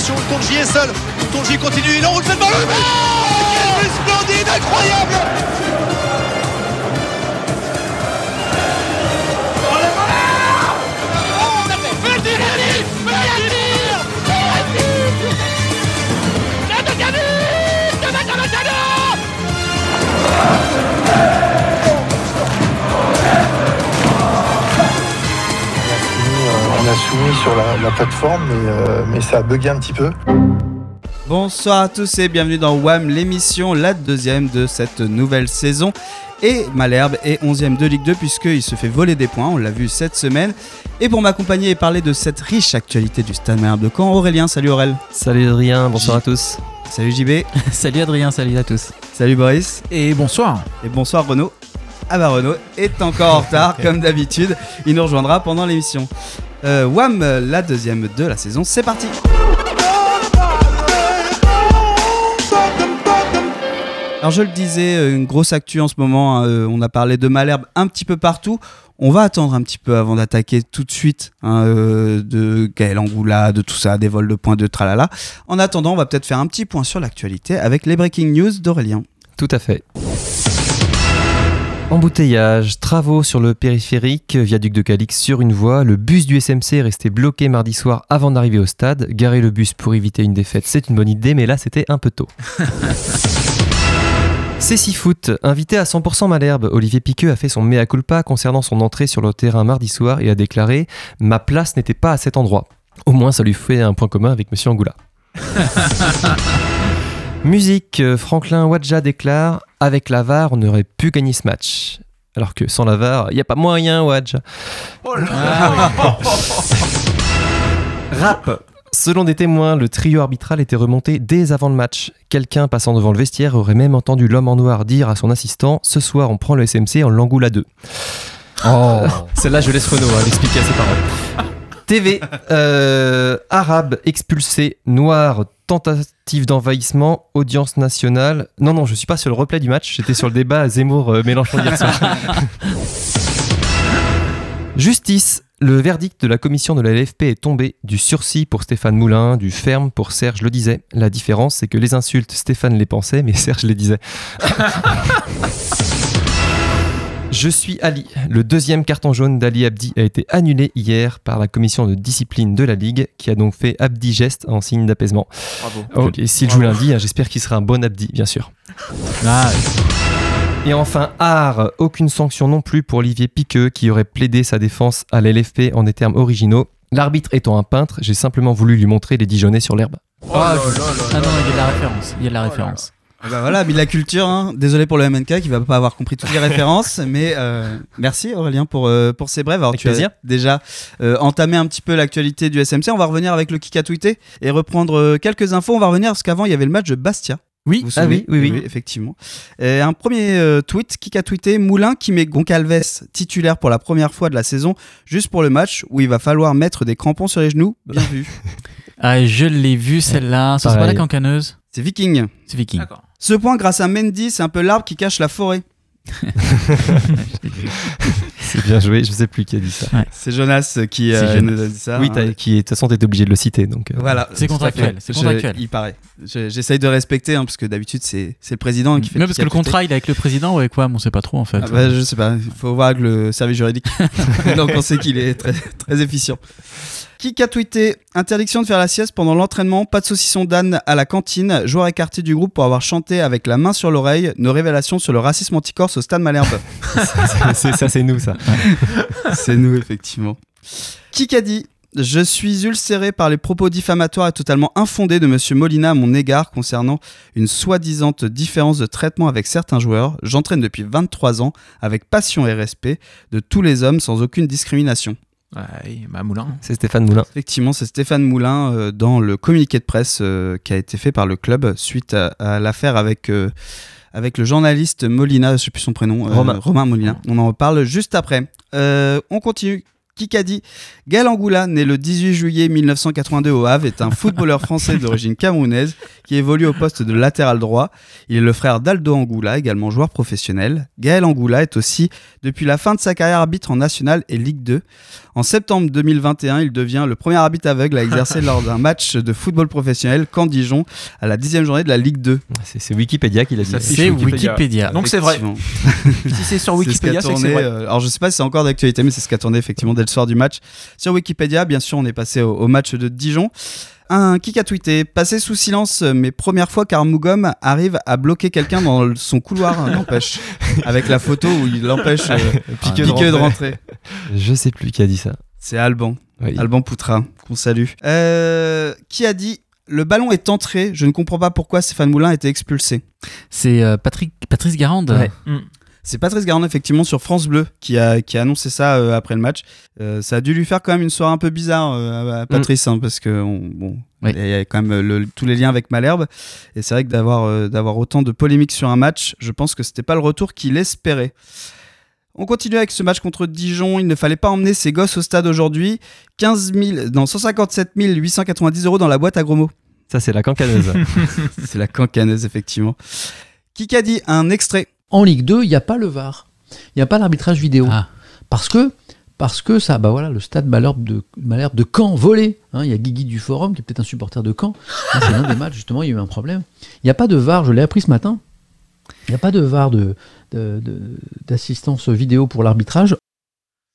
récupération. Tonji est seul. Tonji continue, il enroule cette balle. Oh Quel splendide, incroyable on soumis sur la, la plateforme, mais, euh, mais ça a bugué un petit peu. Bonsoir à tous et bienvenue dans WAM, l'émission, la deuxième de cette nouvelle saison. Et Malherbe est 11ème de Ligue 2 puisqu'il se fait voler des points, on l'a vu cette semaine. Et pour m'accompagner et parler de cette riche actualité du Stade Malherbe de Caen, Aurélien, salut Aurel. Salut Adrien, bonsoir à tous. Salut JB. salut Adrien, salut à tous. Salut Boris. Et bonsoir. Et bonsoir Renaud. Ah bah Renaud est encore en retard comme d'habitude, il nous rejoindra pendant l'émission. Euh, WAM, la deuxième de la saison, c'est parti Alors je le disais, euh, une grosse actu en ce moment, hein, euh, on a parlé de Malherbe un petit peu partout. On va attendre un petit peu avant d'attaquer tout de suite hein, euh, de Gaël Angoula, de tout ça, des vols de points de tralala. En attendant, on va peut-être faire un petit point sur l'actualité avec les breaking news d'Aurélien. Tout à fait. Embouteillage, travaux sur le périphérique, viaduc de Calix sur une voie, le bus du SMC est resté bloqué mardi soir avant d'arriver au stade. Garer le bus pour éviter une défaite, c'est une bonne idée, mais là c'était un peu tôt. C'est si foot. Invité à 100% Malherbe, Olivier Piqueux a fait son mea culpa concernant son entrée sur le terrain mardi soir et a déclaré Ma place n'était pas à cet endroit. Au moins, ça lui fait un point commun avec Monsieur Angoula. Musique, Franklin Wadja déclare Avec la VAR, on aurait pu gagner ce match. Alors que sans la VAR, il n'y a pas moyen, Wadja. Oh là Rap, Selon des témoins, le trio arbitral était remonté dès avant le match. Quelqu'un passant devant le vestiaire aurait même entendu l'homme en noir dire à son assistant Ce soir, on prend le SMC en l'angoule à deux. Oh. Celle-là, je laisse Renaud hein, l'expliquer à ses paroles. TV, euh, arabe expulsé, noir, tentative d'envahissement, audience nationale. Non, non, je suis pas sur le replay du match, j'étais sur le débat Zemmour-Mélenchon hier soir. Justice, le verdict de la commission de la LFP est tombé du sursis pour Stéphane Moulin, du ferme pour Serge le disait. La différence, c'est que les insultes, Stéphane les pensait, mais Serge les disait. Je suis Ali. Le deuxième carton jaune d'Ali Abdi a été annulé hier par la commission de discipline de la Ligue, qui a donc fait Abdi geste en signe d'apaisement. Bravo. Ok, s'il joue lundi, hein, j'espère qu'il sera un bon Abdi, bien sûr. Ah, et enfin, art, aucune sanction non plus pour Olivier Piqueux qui aurait plaidé sa défense à l'LFP en des termes originaux. L'arbitre étant un peintre, j'ai simplement voulu lui montrer les Dijonais sur l'herbe. Oh, ah non, il y a de la référence. Il y a de la référence. Bah voilà, mais la culture, hein. désolé pour le MNK qui va pas avoir compris toutes les références, mais euh, merci Aurélien pour, euh, pour ces brèves. Alors avec tu plaisir. as déjà euh, entamé un petit peu l'actualité du SMC, on va revenir avec le kick à tweeter et reprendre euh, quelques infos. On va revenir parce qu'avant il y avait le match de Bastia. Oui, Vous ah oui, oui, oui. effectivement. Et un premier euh, tweet qui a tweeté Moulin qui met Goncalves titulaire pour la première fois de la saison, juste pour le match où il va falloir mettre des crampons sur les genoux. Bien vu. Ah, je l'ai vu celle-là. Ça, c'est pas la cancaneuse C'est Viking. C'est Viking. Ce point grâce à Mendy, c'est un peu l'arbre qui cache la forêt. C'est bien joué, je sais plus qui a dit ça. C'est Jonas qui C'est euh, Jonas. nous a dit ça. oui, hein. qui, de toute façon, t'étais obligé de le citer. Donc, euh, Voilà. C'est contractuel. Il paraît. Je- J'essaye de respecter hein, parce que d'habitude c'est c'est le président qui fait. Mais parce que le contrat, il est avec le président ou avec quoi On sait pas trop en fait. Ah bah, je sais pas, il faut voir avec le service juridique. Donc on sait qu'il est très, très efficient. Qui a tweeté Interdiction de faire la sieste pendant l'entraînement, pas de saucisson d'âne à la cantine, joueur écarté du groupe pour avoir chanté avec la main sur l'oreille, nos révélations sur le racisme anticorse au stade Malherbe. c'est- c'est- ça, c'est nous, ça. C'est nous, effectivement. Qui a dit Je suis ulcéré par les propos diffamatoires et totalement infondés de Monsieur Molina à mon égard concernant une soi-disant différence de traitement avec certains joueurs. J'entraîne depuis 23 ans avec passion et respect de tous les hommes sans aucune discrimination. Ouais, bah Moulin. C'est Stéphane Moulin. Effectivement, c'est Stéphane Moulin euh, dans le communiqué de presse euh, qui a été fait par le club suite à, à l'affaire avec, euh, avec le journaliste Molina, je sais plus son prénom, euh, Romain. Molina. On en reparle juste après. Euh, on continue. Qui a dit? Gaël Angoula, né le 18 juillet 1982 au Havre, est un footballeur français d'origine camerounaise qui évolue au poste de latéral droit. Il est le frère d'Aldo Angoula, également joueur professionnel. Gaël Angoula est aussi, depuis la fin de sa carrière, arbitre en National et Ligue 2. En septembre 2021, il devient le premier arbitre aveugle à exercer lors d'un match de football professionnel quand Dijon à la dixième journée de la Ligue 2. C'est c'est Wikipédia qui l'a dit. C'est Wikipédia. Wikipédia. Donc c'est vrai. Si c'est sur C'est ce qui a Wikipédia, c'est tourné, c'est vrai. euh, alors je sais pas si c'est encore d'actualité, mais c'est ce qui a tourné effectivement dès le soir du match. Sur Wikipédia, bien sûr, on est passé au, au match de Dijon. Un kick a tweeté Passé sous silence, euh, mais première fois qu'Armougom arrive à bloquer quelqu'un dans son couloir, euh, n'empêche. Avec la photo où il empêche euh, Piqueux Piqueux de de rentrer. Je sais plus qui a dit ça. C'est Alban. Oui. Alban Poutra, qu'on salue. Euh, qui a dit Le ballon est entré, je ne comprends pas pourquoi Stéphane Moulin a été expulsé. C'est euh, Patrick, Patrice Garande. Ouais. C'est Patrice Garand, effectivement, sur France Bleu, qui a, qui a annoncé ça euh, après le match. Euh, ça a dû lui faire quand même une soirée un peu bizarre euh, à, à Patrice, hein, parce que on- bon, Oui. il y a quand même le- tous les liens avec Malherbe. Et c'est vrai que d'avoir d'avoir autant de polémiques sur un match, je pense que c'était pas le retour qu'il espérait. On continue avec ce match contre Dijon. Il ne fallait pas emmener ses gosses au stade aujourd'hui. 15 000, dans 157 890 euros dans la boîte à gros mots. Ça, c'est la cancaneuse. C'est la cancaneuse, effectivement. Qui a dit un extrait En Ligue 2, il n'y a pas le VAR. Il n'y a pas l'arbitrage vidéo. Ah. Parce que parce que ça, bah voilà, le stade Malherbe de, Malherbe de Caen volé. Hein, Il y a Guigui du Forum, qui est peut-être un supporter de Caen. Hein, c'est l'un des matchs, justement, il y a eu un problème. Il n'y a pas de VAR, je l'ai appris ce matin. Il n'y a pas de VAR de, de- de- d'assistance vidéo pour l'arbitrage.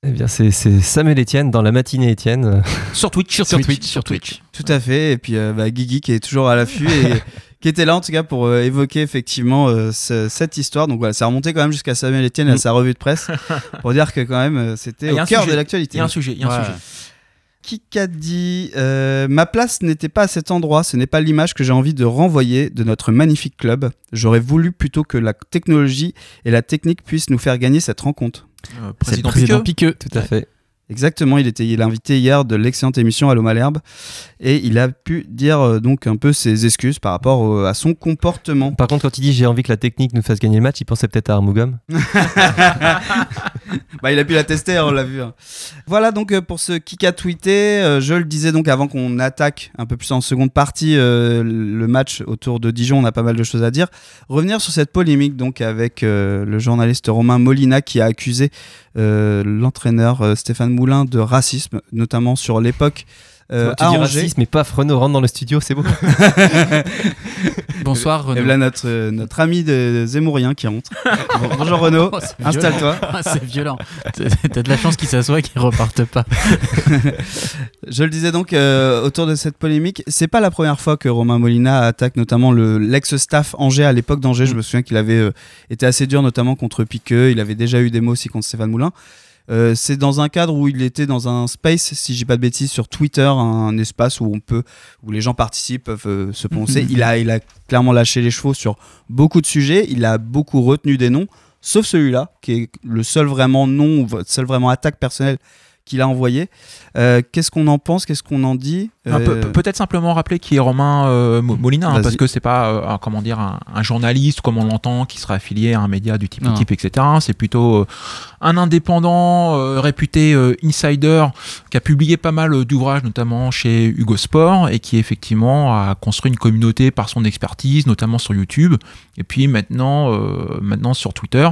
Eh bien, c'est c'est Samuel Etienne dans la matinée Etienne. Sur Twitch, sur, Sur Twitch, Twitch, sur Twitch. Tout à fait. Et puis euh, bah, Guigui qui est toujours à l'affût et qui était là en tout cas pour euh, évoquer effectivement euh, ce- cette histoire. Donc voilà, ça remonté quand même jusqu'à Samuel Etienne et à sa revue de presse pour dire que quand même euh, c'était Ah, il au cœur sujet. de Il l'actualité. y a un sujet, il y a un Ouais. sujet. Qui a dit euh, Ma place n'était pas à cet endroit, ce n'est pas l'image que j'ai envie de renvoyer de notre magnifique club. J'aurais voulu plutôt que la technologie et la technique puissent nous faire gagner cette rencontre. Euh, président président Piqueux. Piqueux. Tout à fait. Exactement, il était il est invité hier de l'excellente émission Allo Malherbe et il a pu dire euh, donc un peu ses excuses par rapport au- à son comportement. Par contre, quand il dit j'ai envie que la technique nous fasse gagner le match, il pensait peut-être à Armougom. Bah, il a pu la tester, on l'a vu. hein. Voilà donc euh, pour ce kick a tweeté. Euh, je le disais donc avant qu'on attaque un peu plus en seconde partie euh, le match autour de Dijon, on a pas mal de choses à dire. Revenir sur cette polémique donc avec le journaliste Romain Molina qui a accusé l'entraîneur Stéphane Moulin de racisme, notamment sur l'époque. euh, tu à dis Angers. racisme, mais pas Renaud rentre dans le studio, c'est beau. Bonsoir Et Renaud. voilà notre, euh, notre ami de Zemmourien qui rentre. Bon, bonjour Renaud, Oh, installe-toi. C'est violent. T'as de la chance qu'il s'assoit et qu'il reparte pas. Je le disais donc euh, autour de cette polémique, c'est pas la première fois que Romain Molina attaque notamment le l'ex-staff Angers à l'époque d'Angers. Je me souviens qu'il avait euh, été assez dur notamment contre Piqueux. Il avait déjà eu des mots aussi contre Stéphane Moulin. Euh, c'est dans un cadre où il était dans un space, si dis pas de bêtises, sur Twitter, un espace où on peut, où les gens participent, peuvent euh, se prononcer. il a, il a clairement lâché les chevaux sur beaucoup de sujets. Il a beaucoup retenu des noms, sauf celui-là, qui est le seul vraiment nom, seul vraiment attaque personnelle qu'il a envoyé. Euh, Qu'est-ce qu'on en pense? Qu'est-ce qu'on en dit? Euh, peut- Peut-être simplement rappeler qui est Romain euh, Mo- Molina, hein, parce que c'est pas euh, comment dire un, un journaliste comme on l'entend qui sera affilié à un média du type équipe, etc. C'est plutôt un indépendant euh, réputé euh, insider qui a publié pas mal d'ouvrages, notamment chez Hugo Sport, et qui effectivement a construit une communauté par son expertise, notamment sur YouTube, et puis maintenant, euh, maintenant sur Twitter.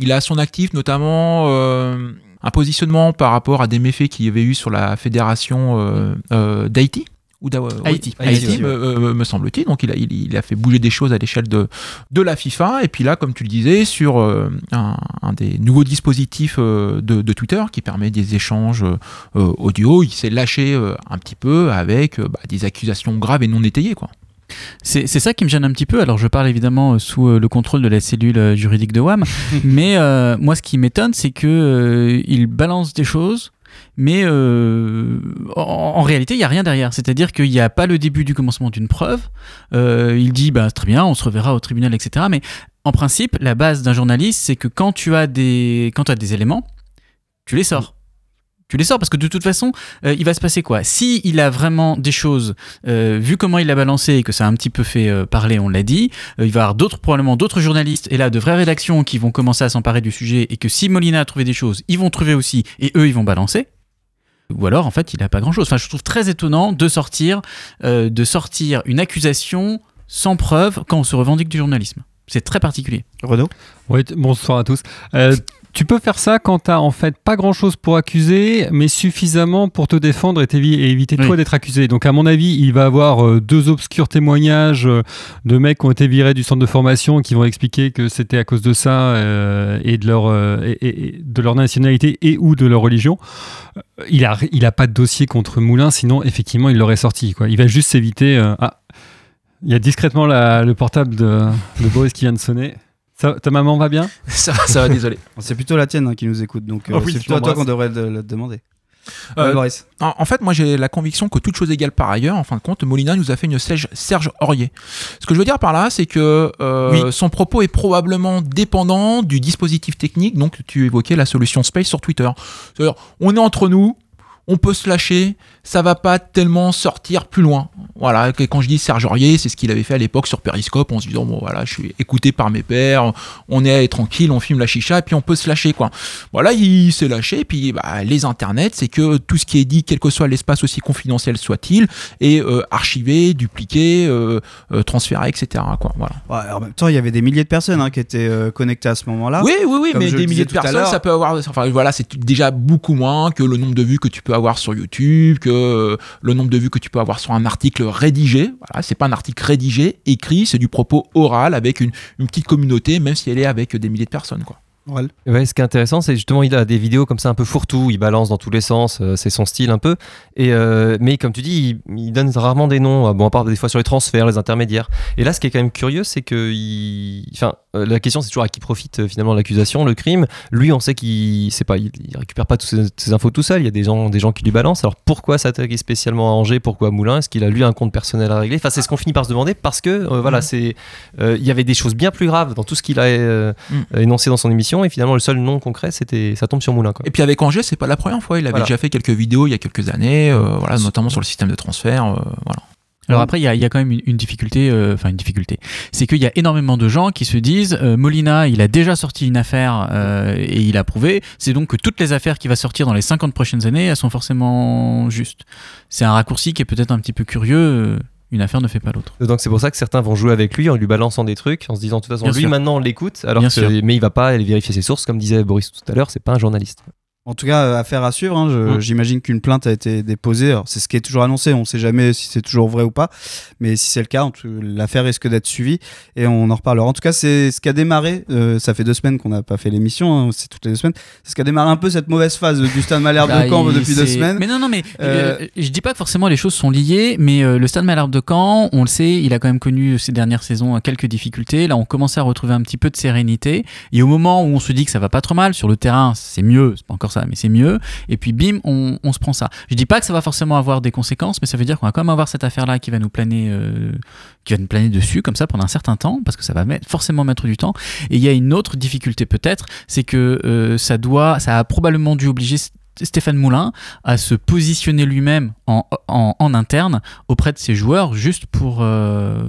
Il a son actif notamment euh, un positionnement par rapport à des méfaits qu'il y avait eu sur la fédération euh, euh, d'Haïti. Ou oui, Haïti. Me, euh, me semble-t-il. Donc il a, il, il a fait bouger des choses à l'échelle de, de la FIFA. Et puis là, comme tu le disais, sur euh, un, un des nouveaux dispositifs euh, de, de Twitter qui permet des échanges euh, audio, il s'est lâché euh, un petit peu avec euh, bah, des accusations graves et non étayées. Quoi. C'est ça qui me gêne un petit peu. Alors, je parle évidemment euh, sous euh, le contrôle de la cellule euh, juridique de WAM, mais euh, moi, ce qui m'étonne, c'est que euh, il balance des choses. Mais euh, en, en réalité, il n'y a rien derrière. C'est-à-dire qu'il n'y a pas le début du commencement d'une preuve. Euh, il dit, bah, très bien, on se reverra au tribunal, etc. Mais en principe, la base d'un journaliste, c'est que quand tu as des, quand tu as des éléments, tu les sors. Tu les sors parce que de toute façon, euh, il va se passer quoi? Si il a vraiment des choses, euh, vu comment il l'a balancé et que ça a un petit peu fait euh, parler, on l'a dit, euh, il va y avoir d'autres probablement d'autres journalistes et là de vraies rédactions qui vont commencer à s'emparer du sujet et que si Molina a trouvé des choses, ils vont trouver aussi et eux ils vont balancer. Ou alors en fait il a pas grand chose. Enfin je trouve très étonnant de sortir, euh, de sortir une accusation sans preuve quand on se revendique du journalisme. C'est très particulier. Renaud? Oui, bonsoir à tous. Tu peux faire ça quand t'as en fait pas grand chose pour accuser, mais suffisamment pour te défendre et, éviter Oui. toi d'être accusé. Donc à mon avis, il va avoir euh, deux obscurs témoignages euh, de mecs qui ont été virés du centre de formation qui vont expliquer que c'était à cause de ça euh, et de leur et- et- et de leur nationalité et ou de leur religion. Il a il a pas de dossier contre Moulin, sinon effectivement il l'aurait sorti. Quoi. Il va juste s'éviter. ah, il y a discrètement la- le portable de, de Boris qui vient de sonner. Ça- ta maman va bien ça, va, ça va, désolé. C'est plutôt la tienne hein, qui nous écoute, donc euh, Oh oui, c'est plutôt à toi qu'on devrait le, le demander. Euh, Ouais. En, en fait, moi, j'ai la conviction que toute chose égale par ailleurs, en fin de compte, Molina nous a fait une Serge, Serge Aurier. Ce que je veux dire par là, c'est que euh, son propos est probablement dépendant du dispositif technique. Donc, tu évoquais la solution Space sur Twitter. C'est-à-dire, on est entre nous, on peut se lâcher, ça va pas tellement sortir plus loin. Voilà, quand je dis Serge Aurier, c'est ce qu'il avait fait à l'époque sur Periscope en se disant, bon voilà, je suis écouté par mes pairs, on est tranquille, on filme la chicha, et puis on peut se lâcher, quoi. Voilà, il s'est lâché, puis bah, les internets, c'est que tout ce qui est dit, quel que soit l'espace aussi confidentiel soit-il, est euh, archivé, dupliqué, euh, euh, transféré, etc. Quoi, voilà. Ouais, en même temps, il y avait des milliers de personnes hein, qui étaient connectées à ce moment-là. oui, oui, oui, comme mais des milliers de personnes, ça peut avoir. Enfin, voilà, c'est déjà beaucoup moins que le nombre de vues que tu peux avoir sur YouTube, que euh, le nombre de vues que tu peux avoir sur un article rédigé. Voilà, c'est pas un article rédigé, écrit, c'est du propos oral avec une, une petite communauté, même si elle est avec des milliers de personnes, quoi. Ouais. Ouais, ce qui est intéressant, c'est justement il a des vidéos comme ça un peu fourre-tout, il balance dans tous les sens, euh, c'est son style un peu. Et euh, mais comme tu dis, il, il donne rarement des noms. Bon, à part des fois sur les transferts, les intermédiaires. Et là, ce qui est quand même curieux, c'est que, il... enfin, euh, la question c'est toujours à qui profite finalement l'accusation, le crime. Lui, on sait qu'il, c'est pas, il, il récupère pas toutes ces, ces infos tout seul. Il y a des gens, des gens qui lui balancent. Alors pourquoi s'attaquer spécialement à Angers? Pourquoi à Moulin? Est-ce qu'il a lui un compte personnel à régler? Enfin, c'est ce qu'on finit par se demander parce que voilà, c'est, euh, il y avait des choses bien plus graves dans tout ce qu'il a Mm. énoncé dans son émission. Et finalement, le seul nom concret, c'était, ça tombe sur Moulin. Quoi. Et puis avec Angers, c'est pas la première fois. Il avait Voilà. déjà fait quelques vidéos il y a quelques années, euh, voilà, notamment sur le système de transfert. euh, voilà. Alors après, il y a, il y a quand même une, une difficulté, euh, enfin une difficulté, c'est qu'il y a énormément de gens qui se disent euh, Molina, il a déjà sorti une affaire euh, et il a prouvé, c'est donc que toutes les affaires qui va sortir dans les 50 prochaines années, elles sont forcément justes. C'est un raccourci qui est peut-être un petit peu curieux. Une affaire ne fait pas l'autre. Donc c'est pour ça que certains vont jouer avec lui en lui balançant des trucs, en se disant de toute façon Bien lui sûr. maintenant on l'écoute, alors que, mais il va pas aller vérifier ses sources comme disait Boris tout à l'heure, c'est pas un journaliste. En tout cas, euh, affaire à suivre. hein, Mm. J'imagine qu'une plainte a été déposée. C'est ce qui est toujours annoncé. On ne sait jamais si c'est toujours vrai ou pas. Mais si c'est le cas, l'affaire risque d'être suivie et on en reparlera. En tout cas, c'est ce qui a démarré. euh, ça fait deux semaines qu'on n'a pas fait l'émission. hein, c'est toutes les deux semaines. C'est ce qui a démarré un peu cette mauvaise phase du Stade Malherbe Bah, de Caen il- depuis deux semaines. Mais non, non, mais Euh, euh, je dis pas que forcément les choses sont liées, mais euh, le Stade Malherbe de Caen, on le sait, il a quand même connu ces dernières saisons quelques difficultés. Là, on commence à retrouver un petit peu de sérénité. Et au moment où on se dit que ça va pas trop mal sur le terrain, c'est mieux, c'est pas encore ça, mais c'est mieux. Et puis bim, on, se prend ça. Je dis pas que ça va forcément avoir des conséquences, mais ça veut dire qu'on va quand même avoir cette affaire-là qui va nous planer, euh, qui va nous planer dessus comme ça pendant un certain temps, parce que ça va forcément mettre du temps. Et il y a une autre difficulté peut-être, c'est que euh, ça doit, ça a probablement dû obliger Stéphane Moulin à se positionner lui-même en, interne auprès de ses joueurs juste pour, euh,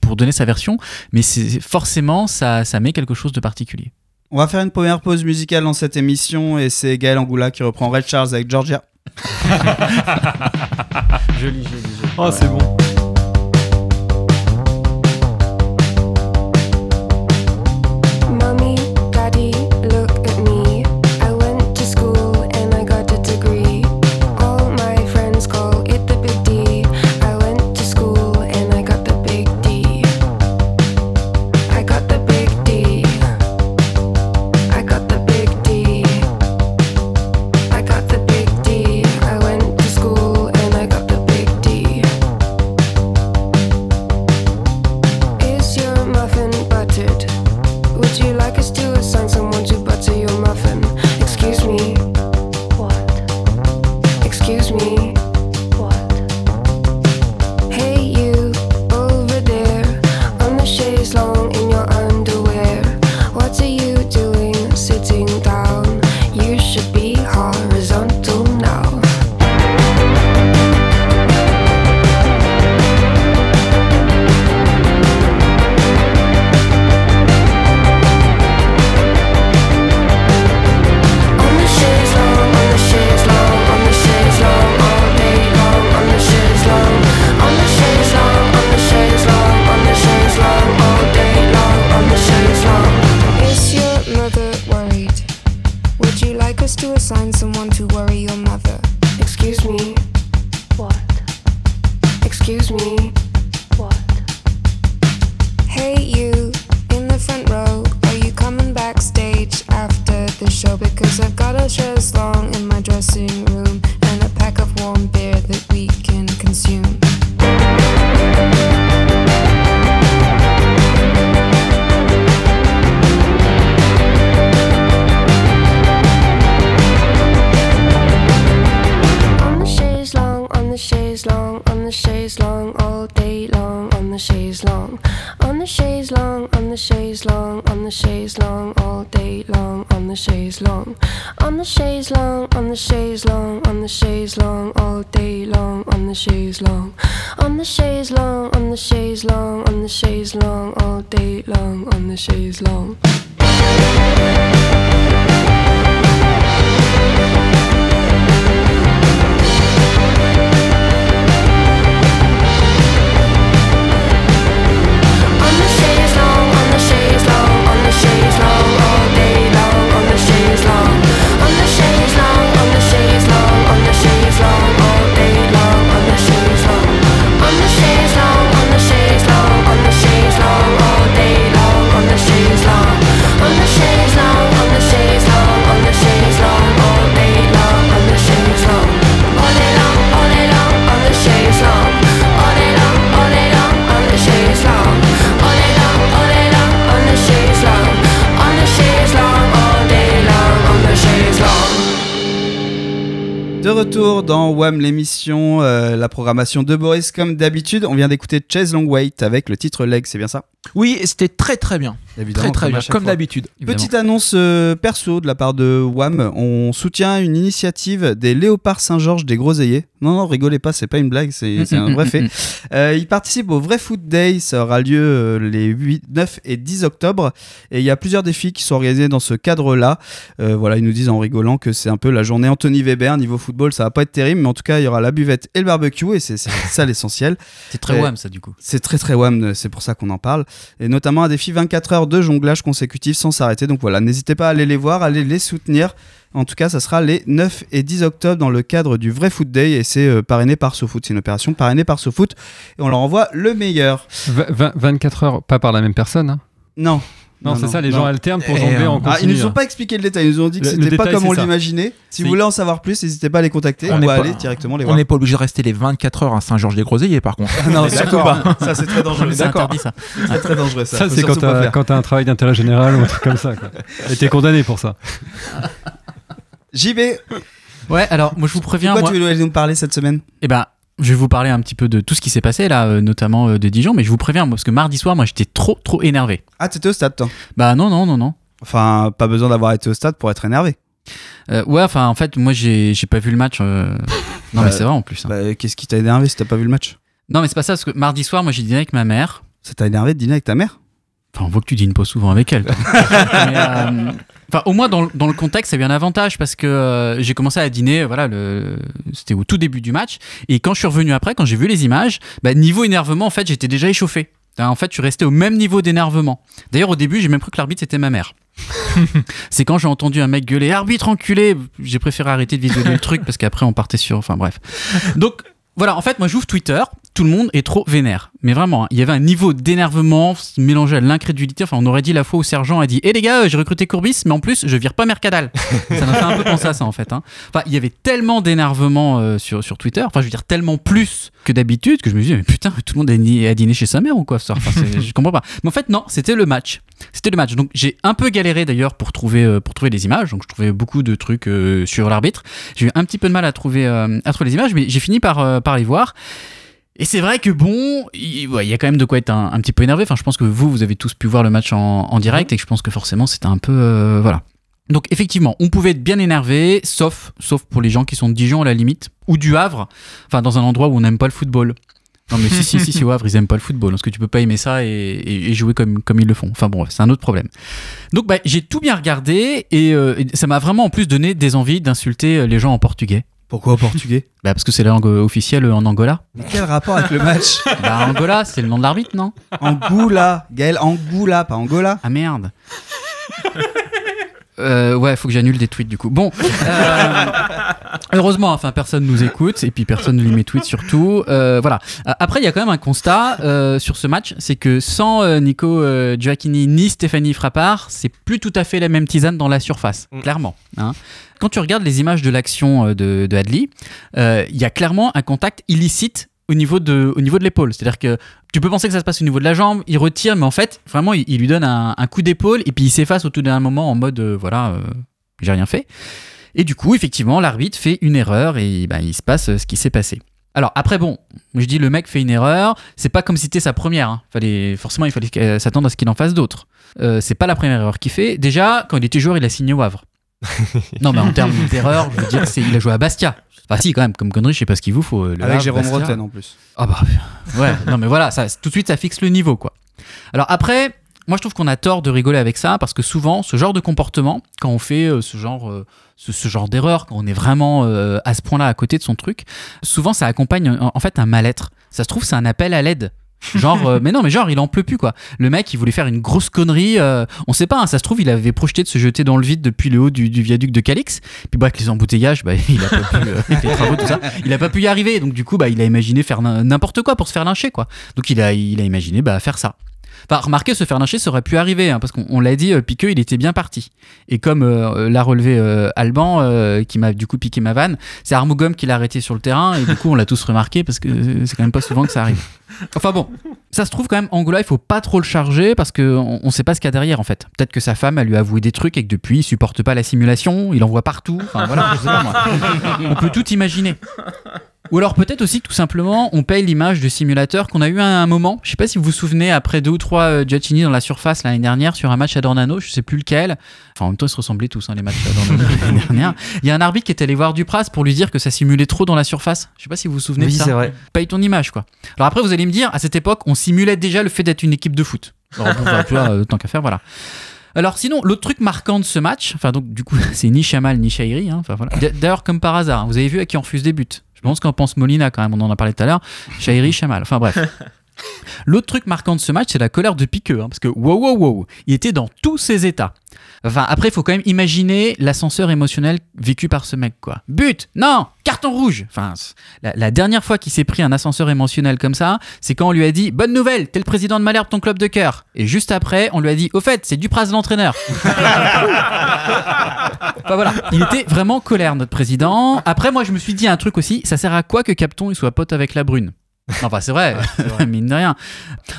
pour, donner sa version. Mais forcément, ça, ça met quelque chose de particulier. On va faire une première pause musicale dans cette émission et c'est Gaël Angoula qui reprend Red Charles avec Georgia. Joli, joli, joli. Oh, c'est bon. Long. Retour dans WAM l'émission, euh, la programmation de Boris comme d'habitude. On vient d'écouter Chase Long Wait avec le titre Leg, c'est bien ça? Oui, c'était très très bien. Évidemment, très très bien, comme d'habitude. Petite annonce euh, perso de la part de WAM, on soutient une initiative des Léopards Saint-Georges des Groseilliers. Non, non, rigolez pas, c'est pas une blague, c'est un vrai fait. Euh, ils participent au Vrai Foot Day, ça aura lieu les 8, 9 et 10 octobre. Et il y a plusieurs défis qui sont organisés dans ce cadre-là. Voilà, ils nous disent en rigolant que c'est un peu la journée Anthony Weber. Niveau football, ça va pas être terrible, mais en tout cas, il y aura la buvette et le barbecue, et c'est ça l'essentiel. C'est très Euh, wham ça du coup. C'est très très wham, c'est pour ça qu'on en parle. Et notamment un défi 24 heures de jonglage consécutif sans s'arrêter. Donc voilà, n'hésitez pas à aller les voir, à aller les soutenir. En tout cas, ça sera les 9 et 10 octobre dans le cadre du vrai Foot Day et c'est euh, parrainé par SoFoot. C'est une opération parrainée par SoFoot et on leur envoie le meilleur. Vingt- 24 heures, pas par la même personne. hein? Non. Non, c'est ça, les non. gens alternent pour jongler euh, en Ah, ils continu. nous ont pas expliqué le détail, ils nous ont dit que c'était pas détail, comme on l'imaginait. Si vous voulez en savoir plus, n'hésitez pas à les contacter On pas- aller directement les On voir. n'est pas obligé de rester les 24 heures à Saint-Georges-des-Groseilliers par contre. non, On surtout d'accord. pas. Ça c'est très dangereux. C'est interdit ça. C'est très dangereux ça. Ça, c'est quand t'as un travail d'intérêt général ou un truc comme ça. Quoi. Et t'es condamné pour ça. JB, Ouais, alors moi je vous préviens. pourquoi moi- tu voulais nous parler cette semaine? Eh ben, je vais vous parler un petit peu de tout ce qui s'est passé là, euh, notamment euh, de Dijon, mais je vous préviens, parce que mardi soir, moi j'étais trop trop énervé. Ah, t'étais au stade toi Bah non, non, non, non. Enfin, pas besoin d'avoir été au stade pour être énervé. Euh, ouais, enfin en fait, moi j'ai pas vu le match. euh, Non, mais Bah, c'est vrai en plus. hein. Bah, qu'est-ce qui t'a énervé si t'as pas vu le match Non, mais c'est pas ça, parce que mardi soir, moi j'ai dîné avec ma mère. Ça t'a énervé de dîner avec ta mère Enfin, on voit que tu dînes pas souvent avec elle. Mais, euh, Enfin, au moins dans, le- dans le contexte, ça a eu un avantage parce que euh, j'ai commencé à dîner, voilà, le... c'était au tout début du match. Et quand je suis revenu après, quand j'ai vu les images, bah, niveau énervement, en fait, j'étais déjà échauffé. Hein, En fait, je suis resté au même niveau d'énervement. D'ailleurs, au début, j'ai même cru que l'arbitre c'était ma mère. c'est quand j'ai entendu un mec gueuler arbitre enculé, j'ai préféré arrêter de visionner le truc parce qu'après on partait sur. Enfin bref. Donc voilà, en fait, moi j'ouvre Twitter, tout le monde est trop vénère. Mais vraiment, hein, il y avait un niveau d'énervement mélangé à l'incrédulité. Enfin, on aurait dit la fois où Sergent a dit Eh les gars, j'ai recruté Courbis, mais en plus, je vire pas Mercadal. ça m'a fait un peu penser à ça en fait. hein. Enfin, il y avait tellement d'énervement euh, sur, sur Twitter, enfin, je veux dire, tellement plus que d'habitude que je me dis Mais putain, tout le monde a dîné, chez sa mère ou quoi ce soir Enfin, Je comprends pas. Mais en fait, non, c'était le match. C'était le match. Donc j'ai un peu galéré d'ailleurs pour trouver euh, pour trouver les images. Donc je trouvais beaucoup de trucs euh, sur l'arbitre. J'ai eu un petit peu de mal à trouver euh, à trouver les images, mais j'ai fini par par les voir. Et c'est vrai que bon, il ouais, y a quand même de quoi être un, un petit peu énervé. Enfin, je pense que vous, vous avez tous pu voir le match en, en direct et que je pense que forcément c'était un peu euh, voilà. Donc effectivement, on pouvait être bien énervé, sauf sauf pour les gens qui sont de Dijon à la limite ou du Havre, enfin dans un endroit où on n'aime pas le football. Non mais si si si si au Havre ils aiment pas le football parce que tu peux pas aimer ça et, et- et jouer comme comme ils le font. Enfin bon c'est un autre problème. Donc bah, j'ai tout bien regardé et, euh, et ça m'a vraiment en plus donné des envies d'insulter euh, les gens en portugais. Pourquoi au portugais Bah parce que c'est la langue officielle en Angola. Mais quel rapport avec le match Bah Angola c'est le nom de l'arbitre non? Angoula, Gaël Angoula, pas Angola. Ah merde. Euh, ouais, faut que j'annule des tweets du coup. Bon, euh, heureusement, enfin, personne nous écoute et puis personne ne lit mes tweets surtout. Euh, voilà. Après, il y a quand même un constat euh, sur ce match, c'est que sans Nico Gioacchini ni Stéphanie Frappard, c'est plus tout à fait la même tisane dans la surface, Mm. clairement. hein. Quand tu regardes les images de l'action de, de Hadley, euh, il y a clairement un contact illicite au niveau de, au niveau de l'épaule. C'est-à-dire que tu peux penser que ça se passe au niveau de la jambe, il retire, mais en fait, vraiment, il, lui donne un, coup d'épaule et puis il s'efface au tout dernier moment en mode, euh, voilà, euh, j'ai rien fait. Et du coup, effectivement, l'arbitre fait une erreur et ben, il se passe euh, ce qui s'est passé. Alors après, bon, je dis le mec fait une erreur, c'est pas comme si c'était sa première. hein. Fallait, forcément, il fallait s'attendre à ce qu'il en fasse d'autres. C'est pas la première erreur qu'il fait. Déjà, quand il était joueur, il a signé au Havre. non, mais en termes d'erreur, je veux dire, c'est, il a joué à Bastia. Enfin, si, quand même, comme connerie, je sais pas ce qu'il vous faut. euh, le Avec Havre, Jérôme Bastia. En plus. Ah bah ouais, non mais voilà, ça, tout de suite ça fixe le niveau quoi. Alors après, moi je trouve qu'on a tort de rigoler avec ça parce que souvent ce genre de comportement, quand on fait euh, ce genre, euh, ce, ce genre d'erreur, quand on est vraiment euh, à ce point-là à côté de son truc, souvent ça accompagne en, en fait un mal-être. Ça se trouve c'est un appel à l'aide. Genre, euh, mais non, mais genre, il en peut plus quoi. Le mec, il voulait faire une grosse connerie. euh, on sait pas, hein, ça se trouve, il avait projeté de se jeter dans le vide depuis le haut du, du viaduc de Calix. Puis, bah, avec les embouteillages, bah, il a pas pu, euh, il a pas pu y arriver. Donc, du coup, bah, il a imaginé faire n'importe quoi pour se faire lyncher quoi. Donc, il a, il a imaginé bah, faire ça. Enfin, remarquez, se faire lyncher, ça aurait pu arriver, hein, parce qu'on on l'a dit, euh, Piqueux, il était bien parti. Et comme euh, l'a relevé euh, Alban, euh, qui m'a du coup piqué ma vanne, c'est Armougom qui l'a arrêté sur le terrain, et du coup, on l'a tous remarqué, parce que euh, c'est quand même pas souvent que ça arrive. Enfin bon, ça se trouve quand même, Angola, il faut pas trop le charger, parce qu'on on sait pas ce qu'il y a derrière, en fait. Peut-être que sa femme, elle lui avoué des trucs, et que depuis, il supporte pas la simulation, il en voit partout. Enfin voilà, je sais pas, moi. On peut tout imaginer. Ou alors peut-être aussi que tout simplement on paye l'image de simulateur qu'on a eu à un moment. Je sais pas si vous vous souvenez après deux ou trois euh, Giacchini dans la surface l'année dernière sur un match à Dornano, je sais plus lequel. Enfin en même temps ils se ressemblaient tous hein, les matchs à Dornano l'année dernière. Il y a un arbitre qui est allé voir Dupras pour lui dire que ça simulait trop dans la surface. Je sais pas si vous vous souvenez Oui, de ça. c'est vrai. Paye ton image quoi. Alors après vous allez me dire à cette époque on simulait déjà le fait d'être une équipe de foot. Alors bon, bah, tu vois, euh, tant qu'à faire voilà. Alors sinon, l'autre truc marquant de ce match, enfin donc du coup c'est ni Chamal ni Shairi, hein, enfin voilà. D'ailleurs comme par hasard, hein, vous avez vu à qui on refuse des buts? Je pense qu'en pense Molina quand même, on en a parlé tout à l'heure. Shairi, Chamal, enfin bref. L'autre truc marquant de ce match, c'est la colère de Piqueux, hein, parce que wow wow wow, il était dans tous ses états. Enfin après, il faut quand même imaginer l'ascenseur émotionnel vécu par ce mec quoi. But, non, carton rouge. Enfin, la, dernière fois qu'il s'est pris un ascenseur émotionnel comme ça, c'est quand on lui a dit bonne nouvelle, t'es le président de Malherbe, ton club de cœur. Et juste après, on lui a dit au fait, c'est Dupras l'entraîneur. Enfin voilà, il était vraiment colère notre président. Après moi je me suis dit un truc aussi, ça sert à quoi que Capton soit pote avec la brune? Enfin c'est vrai, mine de rien.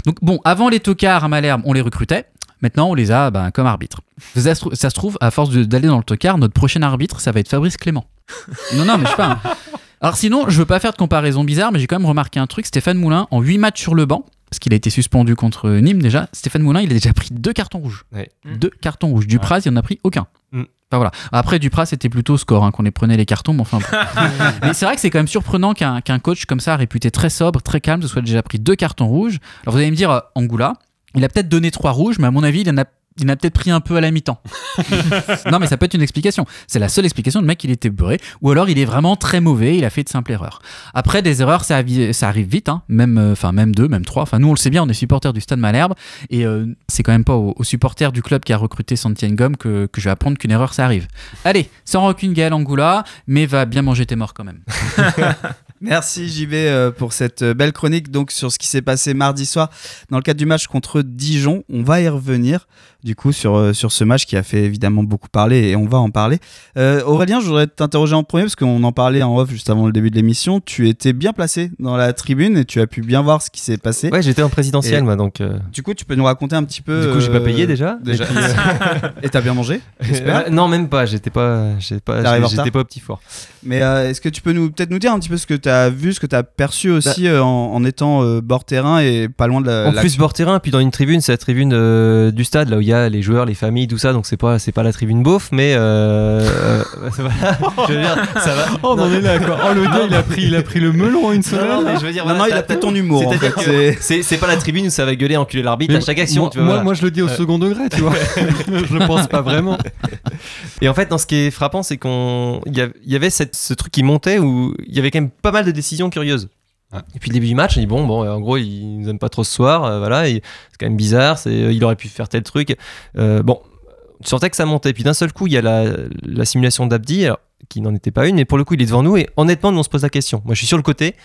Donc bon, avant les tocards à Malherbe, on les recrutait. Maintenant, on les a ben, comme arbitres. Ça se, trouve, à force d'aller dans le tocard, notre prochain arbitre, ça va être Fabrice Clément. Non, non, mais je sais pas. hein. Alors sinon, je veux pas faire de comparaison bizarre, mais j'ai quand même remarqué un truc. Stéphane Moulin, en 8 matchs sur le banc, parce qu'il a été suspendu contre Nîmes déjà, Stéphane Moulin, il a déjà pris deux cartons rouges. Ouais. Deux cartons rouges. Dupraz, il en a pris aucun. Mm. Enfin voilà. Après, Dupraz, c'était plutôt score, hein, qu'on les prenait les cartons, mais enfin. mais c'est vrai que c'est quand même surprenant qu'un qu'un coach comme ça, réputé très sobre, très calme, se soit déjà pris deux cartons rouges. Alors vous allez me dire, euh, Angoula, il a peut-être donné trois rouges, mais à mon avis, il en a. Il en a peut-être pris un peu à la mi-temps. non, mais ça peut être une explication. C'est la seule explication. Le mec, il était beurré. Ou alors, il est vraiment très mauvais. Il a fait de simples erreurs. Après, des erreurs, ça, ça arrive vite. hein. Même, euh, enfin, même deux, même trois. Enfin, nous, on le sait bien, on est supporters du Stade Malherbe. Et euh, c'est quand même pas aux, aux supporters du club qui a recruté Santiago Gomme que, que je vais apprendre qu'une erreur, ça arrive. Allez, sans rancune, Gaël Angoula, mais va bien manger tes morts quand même. Merci JB euh, pour cette belle chronique donc sur ce qui s'est passé mardi soir dans le cadre du match contre Dijon. On va y revenir du coup sur, euh, sur ce match qui a fait évidemment beaucoup parler et on va en parler. Euh, Aurélien, je voudrais t'interroger en premier parce qu'on en parlait en off juste avant le début de l'émission. Tu étais bien placé dans la tribune et tu as pu bien voir ce qui s'est passé. Ouais, j'étais en présidentiel, moi, donc. euh, Du coup, tu peux nous raconter un petit peu. Du coup, j'ai pas payé déjà. déjà. Et t'as bien mangé non, même pas. J'étais pas. J'étais pas. J'étais pas au petit four. Mais est-ce que tu peux nous peut-être nous dire un petit peu ce que tu as vu, ce que tu as perçu aussi euh, en, en étant bord terrain et pas loin de la. En plus bord terrain, puis dans une tribune, c'est la tribune du stade, là où il y a les joueurs, les familles, tout ça. Donc c'est pas, c'est pas la tribune beauf, mais euh, euh, voilà. Je veux dire, ça va. Oh, on en est là, quoi. Oh, le gars, il a pris, il a pris le melon en une semaine. non, mais je veux dire, Non, voilà, non, il a peut-être ton humour en C'est-à-dire fait. que c'est- C'est c'est pas la tribune où ça va gueuler, enculer l'arbitre Mais à chaque action. moi, tu vois, moi, voilà. moi, je le dis au Euh. second degré, tu vois. je le pense pas vraiment. Et en fait, dans ce qui est frappant, c'est qu'on, y, a- il y avait cette- ce truc qui montait où il y avait quand même pas mal de décisions curieuses. Et puis le début du match, on dit bon, bon, en gros, il nous aime pas trop ce soir, euh, voilà, c'est quand même bizarre, c'est, il aurait pu faire tel truc. Euh, bon, tu sentais que ça montait. Puis d'un seul coup, il y a la, la simulation d'Abdi, alors, qui n'en était pas une, mais pour le coup, il est devant nous. Et honnêtement, nous, on se pose la question. Moi, je suis sur le côté.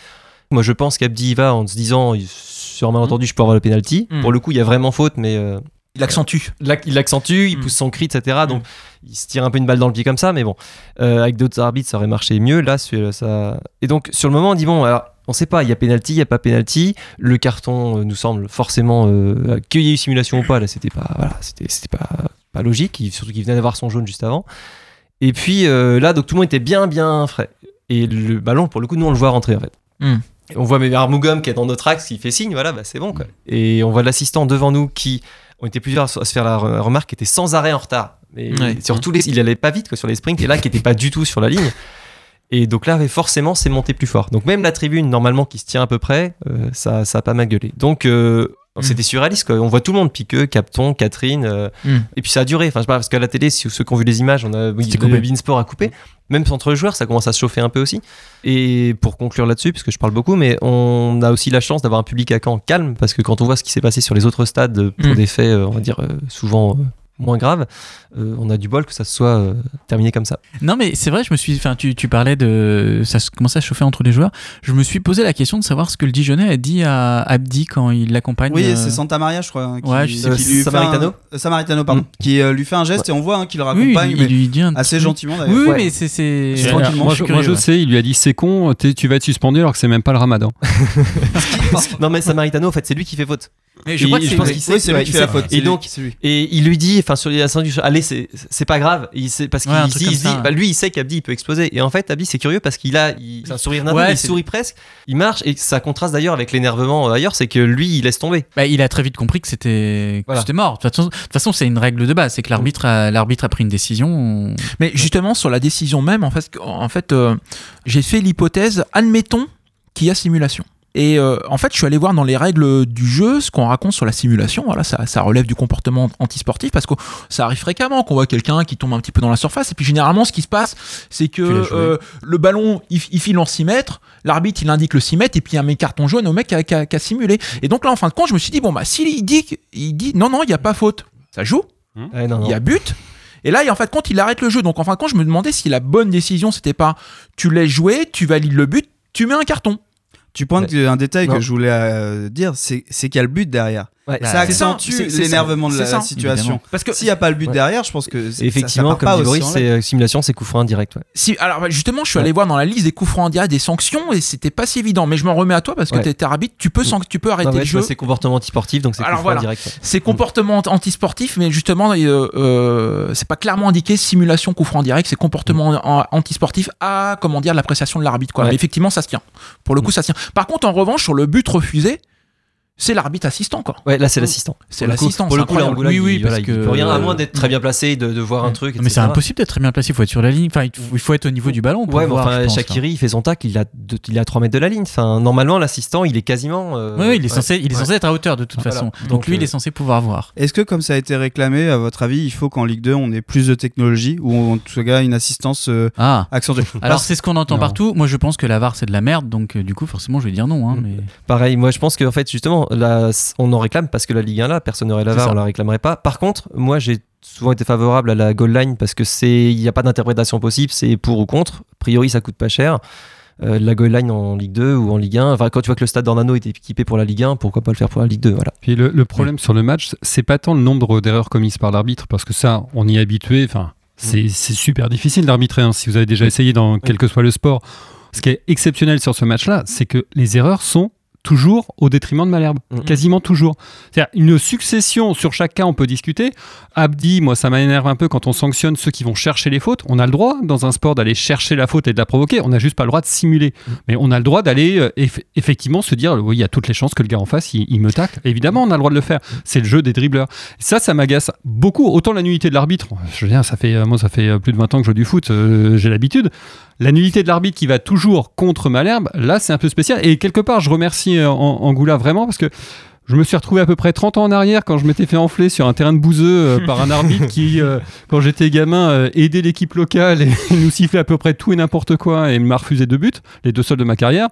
Moi, je pense qu'Abdi y va en se disant, sur un malentendu, je peux avoir le penalty. Mm. Pour le coup, il y a vraiment faute, mais euh, Il accentue. Il l'accentue, il Mm. pousse son cri, etc. Donc, il se tire un peu une balle dans le pied comme ça, mais bon, euh, avec d'autres arbitres, ça aurait marché mieux. Là, ça. Et donc, sur le moment, on dit bon, alors, on sait pas, il y a penalty, il y a pas penalty. Le carton euh, nous semble forcément euh, qu'il y ait eu simulation ou pas. Là, c'était pas, voilà, c'était, c'était pas, pas logique. Surtout qu'il venait d'avoir son jaune juste avant. Et puis euh, là, donc tout le monde était bien, bien frais. Et le ballon, pour le coup, nous, on le voit rentrer en fait. Mm. Et on voit Armougom qui est dans notre axe, qui fait signe, voilà, bah, c'est bon quoi. Et on voit l'assistant devant nous qui, on était plusieurs à se faire la re- remarque, qui était sans arrêt en retard. Ouais. sur tous les, il allait pas vite quoi, sur les sprints, et là qui était pas du tout sur la ligne. Et donc là, forcément, c'est monté plus fort. Donc même la tribune, normalement, qui se tient à peu près, euh, ça, ça a pas mal gueulé. Donc euh, Mm. c'était surréaliste. Quoi. On voit tout le monde, Piqueux, Capton, Catherine. euh, Mm. Et puis ça a duré. Enfin, je sais pas, parce qu'à la télé, si ceux qui ont vu les images, on a oui, le coupé. Beansport a coupé. Même entre les joueurs, ça commence à se chauffer un peu aussi. Et pour conclure là-dessus, parce que je parle beaucoup, mais on a aussi la chance d'avoir un public à Caen calme, parce que quand on voit ce qui s'est passé sur les autres stades pour Mm. des faits, on va dire, souvent moins graves, euh, on a du bol que ça se soit euh, terminé comme ça. Non, mais c'est vrai, je me suis. Enfin, tu, tu parlais de. Ça commençait à chauffer entre les joueurs. Je me suis posé la question de savoir ce que le Dijonais a dit à Abdi quand il l'accompagne. Oui, euh, c'est Santa Maria, je crois. hein, qui- Ouais, je sais qui lui fait Samaritano un- euh, Samaritano, pardon. Qui euh, lui fait un geste et on voit hein, qu'il le Oui, raccompagne, il, mais il lui dit un assez oui. gentiment d'ailleurs. Oui, oui, Ouais. mais c'est. c'est- C'est Euh, tranquillement, moi, je suis moi, je curieux, ouais. sais, il lui a dit c'est con, tu vas être suspendu alors que c'est même pas le ramadan. non, mais Samaritano, en fait, c'est lui qui fait faute. Mais je Et crois que je pense qu'il sait Oui, c'est lui qui fait la faute. Et donc. Et il lui dit, enfin sur les incendies, allez, c'est c'est pas grave. Il sait, parce qu'il Ouais, il dit, il dit- ouais. bah, lui, il sait qu'Abdi il peut exploser. Et en fait, Abdi, c'est curieux parce qu'il a il, c'est un sourire nerveux, Ouais, il sourit presque, il marche et ça contraste d'ailleurs avec l'énervement d'ailleurs, c'est que lui, il laisse tomber. Bah, il a très vite compris que c'était que Voilà. c'était mort. De toute façon, de toute façon, c'est une règle de base, c'est que l'arbitre a, l'arbitre a pris une décision. on- Mais justement, sur la décision même, en fait, en fait euh, j'ai fait l'hypothèse, admettons qu'il y a simulation. Et euh, en fait, je suis allé voir dans les règles du jeu ce qu'on raconte sur la simulation. Voilà, ça, ça relève du comportement antisportif parce que ça arrive fréquemment qu'on voit quelqu'un qui tombe un petit peu dans la surface. Et puis généralement, ce qui se passe, c'est que euh, le ballon, il, il file en 6 mètres, l'arbitre, il indique le 6 mètres, et puis il y a un carton jaune au mec qui a, qui a- qui a simulé. Et donc là, en fin de compte, je me suis dit, bon, bah, s'il dit, que- il dit non, non, il n'y a pas faute, ça joue non, non. il y a but. Et là, en fait, quand il arrête le jeu, donc en fin de compte, je me demandais si la bonne décision, c'était pas tu laisses jouer, tu valides le but, tu mets un carton. Tu pointes un détail Non. que je voulais euh, dire, c'est c'est qu'il y a le but derrière. Ouais, ça accentue l'énervement de la, ça, situation. Parce que S'il n'y a pas le but Ouais. derrière, je pense que effectivement, ça, ça comme part dit Boris, c'est euh, simulation, c'est coup franc indirect. Ouais. si, alors bah, justement, je suis Ouais. allé voir dans la liste des coups francs en direct des sanctions et c'était pas si évident. Mais je m'en remets à toi parce que Ouais. t'es t'es arbitre, tu peux, san- tu peux arrêter Non, ouais, le tu jeu. c'est comportement antisportif, donc c'est coup franc voilà. indirect. ouais. C'est comportement antisportif, mais justement, euh, euh, c'est pas clairement indiqué simulation coup franc direct, c'est comportement an- antisportif à comment dire l'appréciation de l'arbitre. Quoi. Mais effectivement, ça se tient. Pour le coup, ça se tient. Par contre, en revanche, sur le but refusé, c'est l'arbitre assistant. Quoi. Ouais, là c'est l'assistant. C'est l'assistant. Pour le coup, là, Oui, oui, parce il que- peut rien, à euh, moins d'être très bien placé, de, de voir un truc. Mais c'est impossible d'être très bien placé. Il faut être sur la ligne. Enfin, il faut, être au niveau du ballon. Pour Ouais, enfin, Shakiri, il fait son tacle, il a, de- il est à 3 mètres de la ligne. Enfin, normalement, l'assistant, il est quasiment. euh, Oui, il est ouais. censé, il est Ouais. censé être à hauteur de toute Voilà. façon. Donc, Donc, lui, il euh, est censé pouvoir voir. Est-ce que, comme ça a été réclamé, à votre avis, il faut qu'en Ligue 2, on ait plus de technologie ou en tout cas une assistance euh, Ah. accentuée Alors c'est ce qu'on entend partout. Moi, je pense que la VAR c'est de la merde. Donc, du coup, forcément, je vais dire non. Hein, Mm. mais... Pareil, moi je pense qu'en fait, justement, on en réclame parce que la Ligue 1 là, personne ça. on la réclamerait pas. Par contre, moi j'ai souvent été favorable à la goal line parce que c'est il n'y a pas d'interprétation possible, c'est pour ou contre. A priori, ça coûte pas cher. Euh, la goal line en Ligue 2 ou en Ligue 1, enfin quand tu vois que le stade d'Ornano était équipé pour la Ligue 1, pourquoi pas le faire pour la Ligue 2 voilà. Puis le, le problème sur le match, c'est pas tant le nombre d'erreurs commises par l'arbitre, parce que ça, on y est habitué. Enfin, c'est c'est super difficile d'arbitrer. hein, si vous avez déjà essayé dans quel que soit le sport, ce qui est exceptionnel sur ce match-là, c'est que les erreurs sont toujours au détriment de Malherbe, Mhm. quasiment toujours. C'est-à-dire une succession sur chaque cas, on peut discuter. Abdi, moi, ça m'énerve un peu quand on sanctionne ceux qui vont chercher les fautes. On a le droit dans un sport d'aller chercher la faute et de la provoquer. On n'a juste pas le droit de simuler, mais on a le droit d'aller euh, eff- effectivement se dire, oui, il y a toutes les chances que le gars en face, il, il me tacle. Évidemment, on a le droit de le faire. C'est le jeu des dribbleurs. Ça, ça m'agace beaucoup. Autant la nullité de l'arbitre, je veux dire, ça fait, euh, moi, ça fait euh, plus de 20 ans que je joue du foot, euh, j'ai l'habitude. La nullité de l'arbitre qui va toujours contre Malherbe, là, c'est un peu spécial. Et quelque part, je remercie euh, An- Angoula vraiment parce que Je me suis retrouvé à peu près 30 ans en arrière quand je m'étais fait enfler sur un terrain de bouseux euh, par un arbitre qui, euh, quand j'étais gamin, euh, aidait l'équipe locale et nous sifflait à peu près tout et n'importe quoi et m'a refusé deux buts, les deux seuls de ma carrière.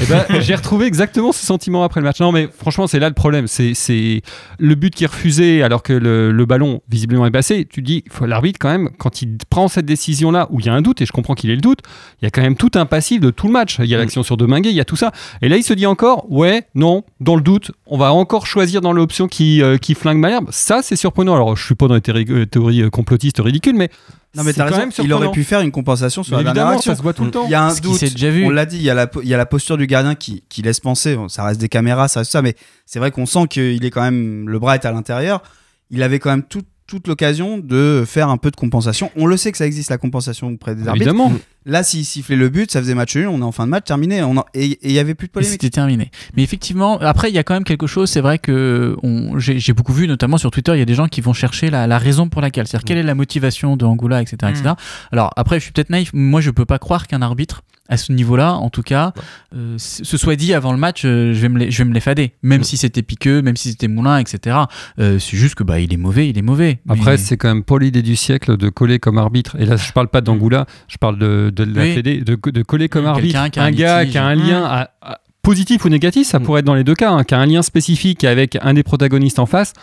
Et ben, j'ai retrouvé exactement ce sentiment après le match. Non, mais franchement, c'est là le problème. C'est, le but qui est refusé alors que le, le ballon visiblement est passé. Tu dis, l'arbitre quand même, quand il prend cette décision-là où il y a un doute, et je comprends qu'il ait le doute, il y a quand même tout un passif de tout le match. Il y a l'action sur Domingue, il y a tout ça. Et là, il se dit encore, ouais, non, dans le doute, on va encore choisir dans l'option qui, euh, qui flingue Malherbe. Ça, c'est surprenant. Alors, je suis pas dans les théories, euh, théories euh, complotistes ridicules, mais Non mais c'est t'as quand raison, même il aurait pu faire une compensation sur Mais la dernière évidemment, action. ça se voit tout le temps. Il y a un Ce doute, s'est déjà vu. on l'a dit, il y, a la, il y a la posture du gardien qui, qui laisse penser, bon, ça reste des caméras, ça reste ça, mais c'est vrai qu'on sent qu'il est quand même, le bras est à l'intérieur, il avait quand même tout- toute l'occasion de faire un peu de compensation. On le sait que ça existe la compensation auprès des arbitres. Évidemment. Là, s'il sifflait le but, ça faisait match nul, on est en fin de match, terminé, on en- et il y avait plus de polémique. c'était terminé. Mais effectivement, après, il y a quand même quelque chose. C'est vrai que on- j'ai beaucoup vu, notamment sur Twitter, il y a des gens qui vont chercher la, la raison pour laquelle. C'est-à-dire, quelle est la motivation de Angoula, etc. etc. Alors, après, je suis peut-être naïf. Moi, je peux pas croire qu'un arbitre, à ce niveau-là, en tout cas, euh, se soit dit avant le match, euh, je, vais me les, je vais me les fader. Même si c'était Piqueux, même si c'était Moulin, etc. Euh, c'est juste que bah, il est mauvais, il est mauvais. Après, Mais- c'est quand même pas l'idée du siècle de coller comme arbitre. Et là, je parle pas d'Angoula, je parle de, de la Oui. Fédé, de, de coller comme Quelqu'un arbitre un un gars litige. qui a un Mm. lien à- à- positif ou négatif, ça Mm. pourrait être dans les deux cas, hein, qui a un lien spécifique avec un des protagonistes en face.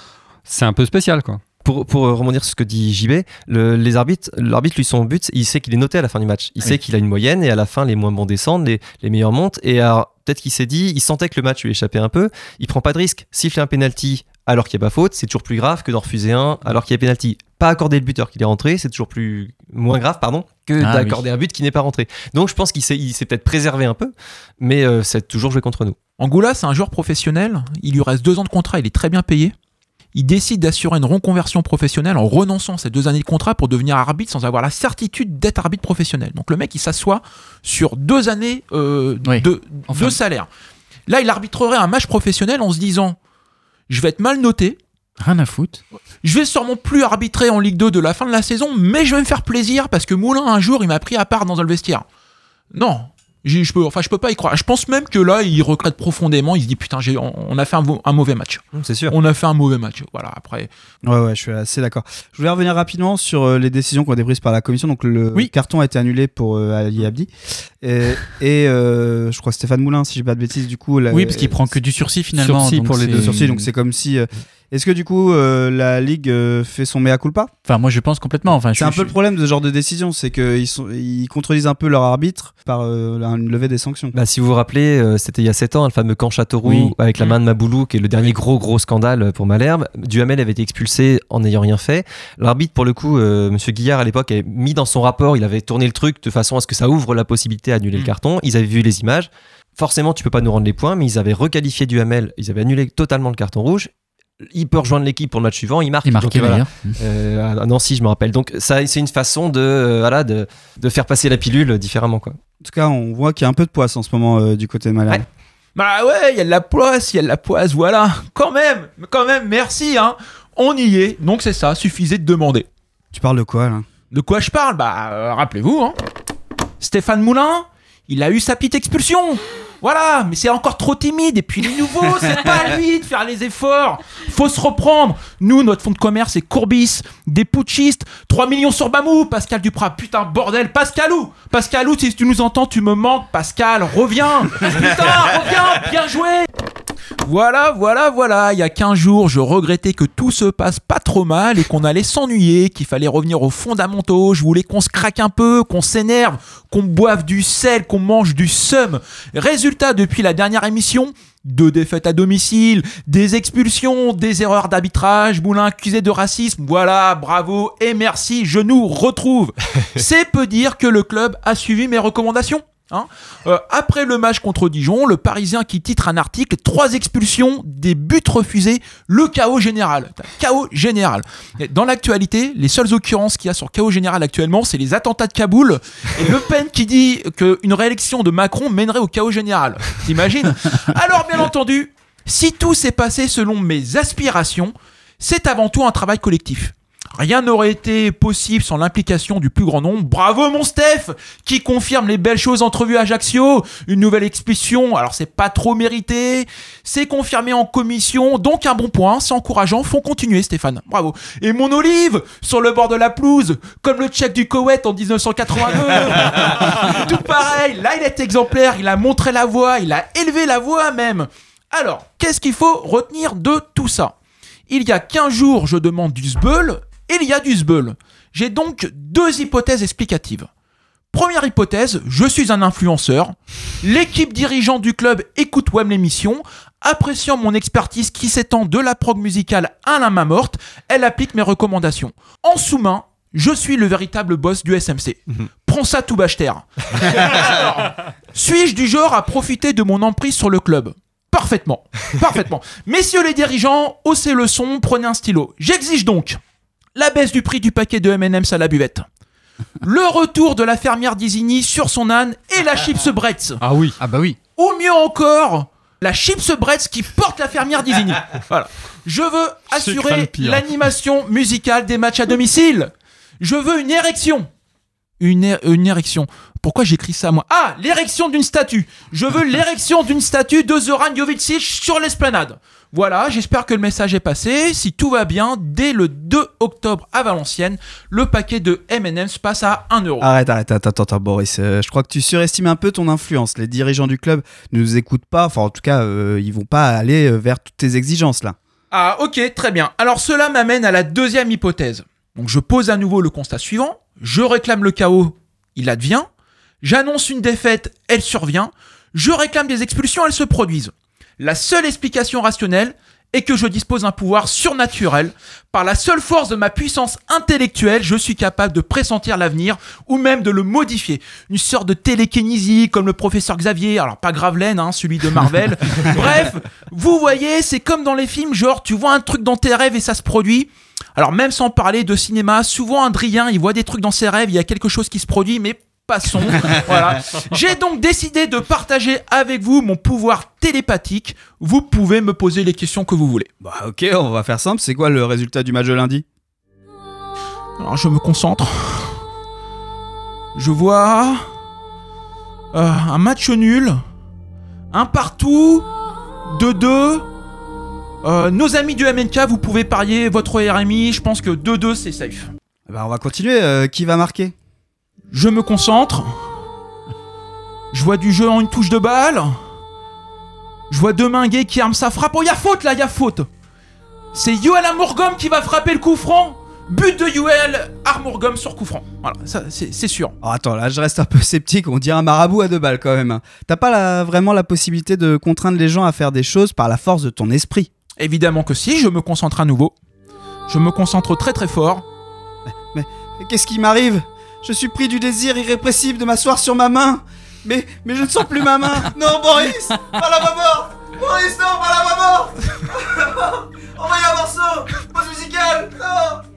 C'est un peu spécial, quoi. Pour, pour euh, rebondir sur ce que dit JB, le- les arbitres, l'arbitre, lui, son but, il sait qu'il est noté à la fin du match. Il Oui. sait qu'il a une moyenne et à la fin, les moins bons descendent, les, les meilleurs montent. Et alors, peut-être qu'il s'est dit, il sentait que le match lui échappait un peu. Il prend pas de risque. Siffler un penalty alors qu'il n'y a pas faute, c'est toujours plus grave que d'en refuser un alors qu'il y a penalty. Pas accorder le buteur qui est rentré, c'est toujours plus moins grave, pardon, que Ah d'accorder un but qui n'est pas rentré. Donc, je pense qu'il s'est, il s'est peut-être préservé un peu, mais euh, c'est toujours joué contre nous. Angoula, c'est un joueur professionnel. Il lui reste deux ans de contrat. Il est très bien payé. Il décide d'assurer une reconversion professionnelle en renonçant ces deux années de contrat pour devenir arbitre sans avoir la certitude d'être arbitre professionnel. Donc le mec, il s'assoit sur deux années euh, Oui. de, Enfin. de salaire. Là, il arbitrerait un match professionnel en se disant je vais être mal noté, Rien à foutre. je vais sûrement plus arbitrer en Ligue 2 de la fin de la saison, mais je vais me faire plaisir parce que Moulin, un jour, il m'a pris à part dans le vestiaire. Non. Je peux, enfin, je peux pas y croire. Je pense même que là, il regrette profondément. Il se dit putain, j'ai- on on a fait un, mauvais match. Hum, C'est sûr. On a fait un mauvais match. Voilà. Après, Ouais, ouais, je suis assez d'accord. Je voulais revenir rapidement sur euh, les décisions qui ont été prises par la commission. Donc, le Oui. carton a été annulé pour euh, Ali Abdi. Et, et, euh, je crois Stéphane Moulin, si j'ai pas de bêtises, du coup. la- Oui, parce qu'il prend que du sursis finalement. Sursis donc pour les c'est- deux. sursis, donc c'est comme si. euh, Est-ce que du coup, euh, la Ligue euh, fait son mea culpa? Enfin, moi, je pense complètement. Enfin, C'est un peu le problème de ce genre de décision, c'est qu'ils sont- ils contredisent un peu leur arbitre par euh, une levée des sanctions. Bah, si vous vous rappelez, euh, c'était il y a 7 ans, le fameux camp Châteauroux Oui. avec la Mm. main de Maboulou, qui est le dernier gros gros scandale pour Malherbe. Duhamel avait été expulsé en n'ayant rien fait. L'arbitre, pour le coup, euh, Monsieur Guillard à l'époque, avait mis dans son rapport, il avait tourné le truc de façon à ce que ça ouvre la possibilité d'annuler Mm. le carton. Ils avaient vu les images. Forcément, tu peux pas nous rendre les points, mais ils avaient requalifié Duhamel. Ils avaient annulé totalement le carton rouge. Il peut rejoindre l'équipe pour le match suivant. Il marque. Il Donc, marquait voilà. d'ailleurs. Euh, à Nancy, je me rappelle. Donc ça, c'est une façon de, euh, voilà, de, de faire passer la pilule différemment, quoi. En tout cas, on voit qu'il y a un peu de poisse en ce moment euh, du côté de Malherbe. Ouais. bah ouais, il y a de la poisse, il y a de la poisse. Voilà. Quand même, quand même. Merci. Hein. On y est. Donc c'est ça. Suffisait de demander. Tu parles de quoi là? De quoi je parle? Bah, euh, rappelez-vous, hein. Stéphane Moulin, il a eu sa petite expulsion. Voilà, mais c'est encore trop timide. Et puis les nouveaux, c'est pas à lui de faire les efforts. Faut se reprendre. Nous, notre fonds de commerce, c'est Courbis, des putschistes, 3 millions sur Bamou, Pascal Duprat. Putain, bordel, Pascalou Pascalou, si tu nous entends, tu me manques. Pascal, reviens Putain, reviens Bien joué voilà, voilà, voilà. Il y a 15 jours, je regrettais que tout se passe pas trop mal et qu'on allait s'ennuyer, qu'il fallait revenir aux fondamentaux. Je voulais qu'on se craque un peu, qu'on s'énerve, qu'on boive du sel, qu'on mange du seum. Résultat, depuis la dernière émission, deux défaites à domicile, des expulsions, des erreurs d'arbitrage, Moulin accusé de racisme. Voilà, bravo et merci, je nous retrouve. C'est peu dire que le club a suivi mes recommandations. Hein. Euh, après le match contre Dijon, le Parisien qui titre un article trois expulsions, des buts refusés, le chaos général. Chaos général. Dans l'actualité, les seules occurrences qu'il y a sur chaos général actuellement, c'est les attentats de Kaboul et Le Pen qui dit qu'une réélection de Macron mènerait au chaos général. T'imagines? Alors, bien entendu, si tout s'est passé selon mes aspirations, c'est avant tout un travail collectif. Rien n'aurait été possible sans l'implication du plus grand nombre. Bravo mon Steph qui confirme les belles choses entrevues à Ajaccio. Une nouvelle expulsion, alors c'est pas trop mérité, c'est confirmé en commission, donc un bon point, c'est encourageant, faut continuer Stéphane. Bravo. Et mon Olive sur le bord de la pelouse, comme le tchèque du Koweït en 1982. Tout pareil, là il est exemplaire, il a montré la voie, il a élevé la voix même. Alors, qu'est-ce qu'il faut retenir de tout ça? Il y a 15 jours, je demande du sbeul, il y a du sbeul. J'ai donc deux hypothèses explicatives. Première hypothèse, je suis un influenceur. L'équipe dirigeante du club écoute web l'émission. Appréciant mon expertise qui s'étend de la prog musicale à la main morte, elle applique mes recommandations. En sous-main, je suis le véritable boss du SMC. Prends ça tout terre. Suis-je du genre à profiter de mon emprise sur le club? Parfaitement, parfaitement. Messieurs les dirigeants, haussez le son, prenez un stylo. J'exige donc la baisse du prix du paquet de M&M's à la buvette. Le retour de la fermière d'Isigny sur son âne et la chips Bretz. Ah oui. Ah bah oui. Ou mieux encore, la chips Bretz qui porte la fermière d'Isigny. Voilà. Je veux assurer l'animation musicale des matchs à domicile. Je veux une érection. Une, une érection. Pourquoi j'écris ça moi? Ah, l'érection d'une statue. Je veux l'érection d'une statue de Zoran Jovicic sur l'esplanade. Voilà, j'espère que le message est passé. Si tout va bien, dès le 2 octobre à Valenciennes, le paquet de M&M's passe à 1 euro. Arrête, arrête, attends, attends, attends, Boris. euh, je crois que tu surestimes un peu ton influence. Les dirigeants du club ne nous écoutent pas. Enfin, en tout cas, euh, ils vont pas aller euh, vers toutes tes exigences là. Ah ok, très bien. Alors cela m'amène à la deuxième hypothèse. Donc je pose à nouveau le constat suivant. Je réclame le chaos, il advient. J'annonce une défaite, elle survient. Je réclame des expulsions, elles se produisent. La seule explication rationnelle est que je dispose d'un pouvoir surnaturel. Par la seule force de ma puissance intellectuelle, je suis capable de pressentir l'avenir ou même de le modifier. Une sorte de télékinésie comme le professeur Xavier, alors pas Gravelaine, hein, celui de Marvel. Bref, vous voyez, c'est comme dans les films, genre tu vois un truc dans tes rêves et ça se produit. Alors même sans parler de cinéma, souvent Adrien, il voit des trucs dans ses rêves, il y a quelque chose qui se produit, mais passons. voilà. J'ai donc décidé de partager avec vous mon pouvoir télépathique. Vous pouvez me poser les questions que vous voulez. Bah ok, on va faire simple. C'est quoi le résultat du match de lundi? Alors je me concentre. Je vois euh, un match nul, un partout, 2-2. Euh, nos amis du MNK, vous pouvez parier votre RMI. Je pense que 2-2 c'est safe. Bah on va continuer. euh, qui va marquer? Je me concentre. Je vois du jeu en une touche de balle. Je vois Deminguet qui arme sa frappe. Oh, y a faute là, y a faute. C'est Yoel Amourgom qui va frapper le coup franc. But de Yoel Amourgom sur coup franc. Voilà, ça c'est sûr. Oh, Attends, là je reste un peu sceptique. On dirait un marabout à deux balles quand même. T'as pas la- vraiment la possibilité de contraindre les gens à faire des choses par la force de ton esprit. Évidemment que si, je me concentre à nouveau. Je me concentre très très fort. Mais Qu'est-ce qui m'arrive? Je suis pris du désir irrépressible de m'asseoir sur ma main. Mais, mais je ne sens plus ma main. Non, Boris Pas la main morte Boris, non, pas la main morte Envoyez un morceau. Pause musicale. Non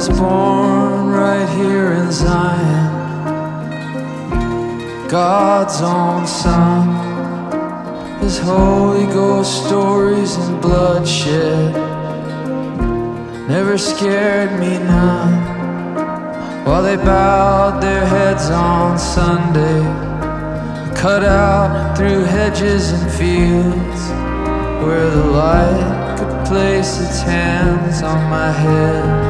was born right here in Zion, God's own son. His Holy Ghost stories and bloodshed never scared me none. While they bowed their heads on Sunday, cut out through hedges and fields where the light could place its hands on my head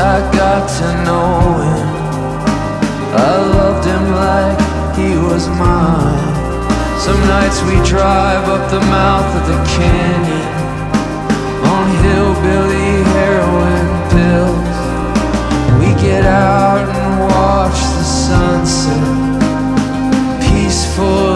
I got to know him. I loved him like he was mine. Some nights we drive up the mouth of the canyon on hillbilly heroin pills. We get out and watch the sunset, peaceful.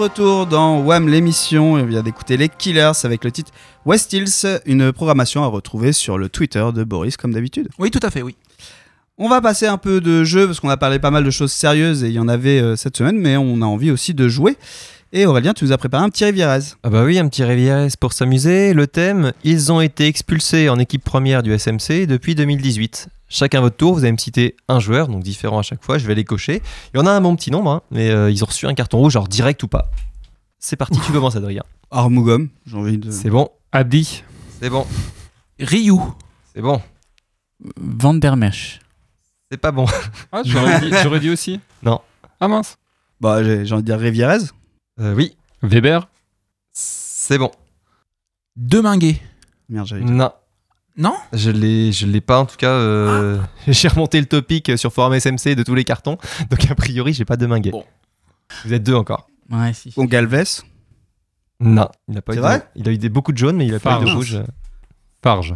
Retour dans Wham l'émission, on vient d'écouter les Killers avec le titre West Hills, une programmation à retrouver sur le Twitter de Boris comme d'habitude. Oui, tout à fait, oui. On va passer un peu de jeu parce qu'on a parlé pas mal de choses sérieuses et il y en avait euh, cette semaine, mais on a envie aussi de jouer. Et Aurélien, tu nous as préparé un petit Rivierez. Ah bah oui, un petit Rivieres pour s'amuser. Le thème, ils ont été expulsés en équipe première du SMC depuis 2018. Chacun votre tour, vous allez me citer un joueur, donc différent à chaque fois, je vais les cocher. Il y en a un bon petit nombre, hein, mais euh, ils ont reçu un carton rouge, genre direct ou pas. C'est parti, tu commences Adrien. Armougom, j'ai envie de. C'est bon, Abdi. c'est bon, Ryu. c'est bon, Van der Merch. c'est pas bon. Ah, j'aurais dit, j'aurais dit aussi. Non. Ah mince. Bah, j'ai j'ai envie de dire Rivierez. Euh, oui, Weber. c'est bon. Deminguet. Merde, j'avais dit. Non, Non je l'ai, je l'ai pas en tout cas. euh, J'ai remonté le topic sur forum SMC de tous les cartons, donc a priori j'ai pas de minguet. Bon. Vous êtes deux encore. Ouais, si. Bon, Galvez. Non, il n'a pas eu. C'est de- vrai Il a eu des, beaucoup de jaunes, mais il a pas eu de Farge. rouge. Farge.